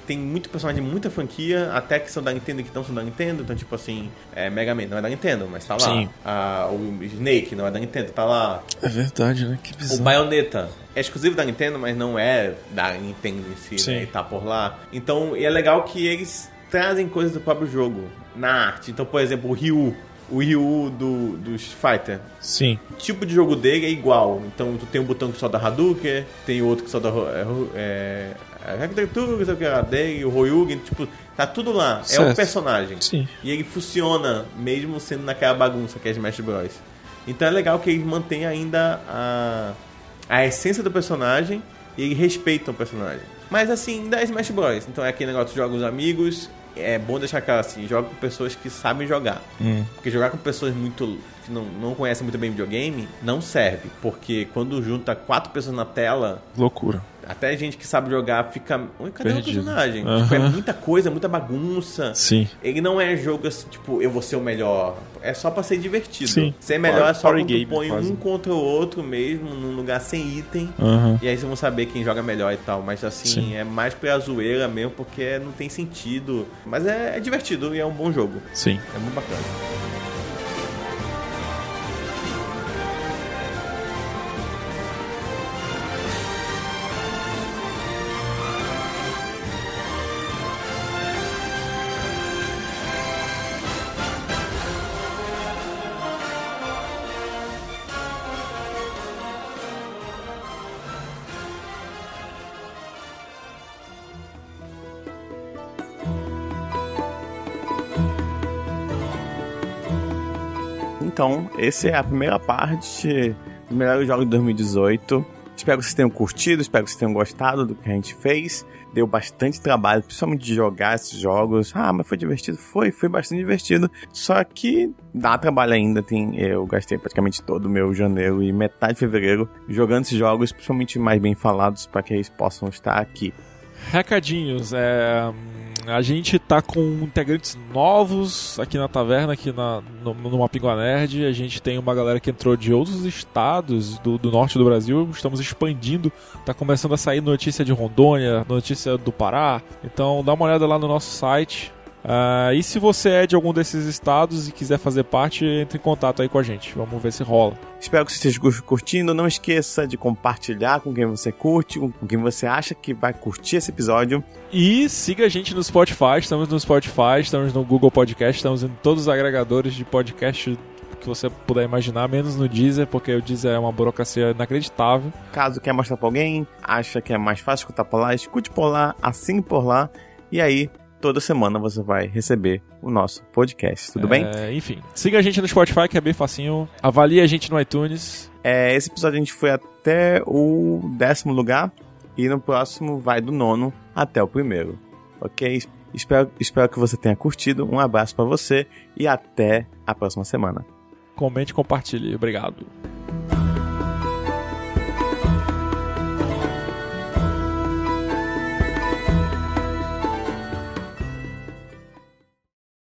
Tem muito personagem de muita franquia, até que são da Nintendo e que não são da Nintendo. Então, tipo assim, é, Mega Man não é da Nintendo, mas tá lá. Sim. Ah, o Snake não é da Nintendo, tá lá. É verdade, né? Que O bizarro. Bayonetta é exclusivo da Nintendo, mas não é da Nintendo em si, Sim. né? E tá por lá. Então, e é legal que eles trazem coisas do próprio jogo na arte. Então, por exemplo, o Ryu. O Ryu do, do Street Fighter Sim. o tipo de jogo dele é igual. Então tu tem um botão que solta Hadouken, tem outro que solta é, é, Hacketuga, sei o que lá dele, o Royugen, tipo, tá tudo lá. É o Certo. personagem. Sim. E ele funciona, mesmo sendo naquela bagunça que é Smash Bros. Então é legal que eles mantêm ainda a, a essência do personagem e eles respeitam o personagem. Mas assim, ainda é Smash Bros. Então é aquele negócio de joga com os amigos. É bom deixar claro assim, joga com pessoas que sabem jogar. Hum. Porque jogar com pessoas muito não, não conhecem muito bem videogame não serve. Porque quando junta quatro pessoas na tela, Loucura. até gente que sabe jogar fica. Ui, cadê Perdido. o personagem? Aham. Tipo, é muita coisa, muita bagunça. Sim. Ele não é jogo assim, tipo, eu vou ser o melhor. É só pra ser divertido. Sim. Ser melhor é só Party quando tu game, põe quase. um contra o outro mesmo, num lugar sem item. Aham. E aí vocês vão saber quem joga melhor e tal. Mas assim, Sim. é mais pra zoeira mesmo, porque não tem sentido. Mas é, é divertido e é um bom jogo. Sim. É muito bacana. Então, essa é a primeira parte dos melhores jogos de 2018. Espero que vocês tenham curtido, espero que vocês tenham gostado do que a gente fez. Deu bastante trabalho, principalmente de jogar esses jogos. Ah, mas foi divertido? Foi, foi bastante divertido. Só que dá trabalho ainda. Tem, eu gastei praticamente todo o meu janeiro e metade de fevereiro jogando esses jogos, principalmente mais bem falados, para que eles possam estar aqui. Recadinhos, é, a gente tá com integrantes novos aqui na taverna, aqui na, no, no Mapingua Nerd. A gente tem uma galera que entrou de outros estados do, do norte do Brasil. Estamos expandindo. Tá começando a sair notícia de Rondônia, notícia do Pará. Então dá uma olhada lá no nosso site. Ah, e se você é de algum desses estados e quiser fazer parte, entre em contato aí com a gente. Vamos ver se rola. Espero que você esteja curtindo. Não esqueça de compartilhar com quem você curte, com quem você acha que vai curtir esse episódio. E siga a gente no Spotify, estamos no Spotify, estamos no Google Podcast, estamos em todos os agregadores de podcast que você puder imaginar, menos no Deezer, porque o Deezer é uma burocracia inacreditável. Caso quer mostrar pra alguém, acha que é mais fácil escutar por lá, escute por lá, assine por lá. E aí, toda semana você vai receber o nosso podcast, tudo bem? É, enfim, siga a gente no Spotify, que é bem facinho. Avalie a gente no iTunes. É, esse episódio a gente foi até o décimo lugar e no próximo vai do nono até o primeiro, ok? Espero, espero que você tenha curtido. Um abraço pra você e até a próxima semana. Comente e compartilhe. Obrigado.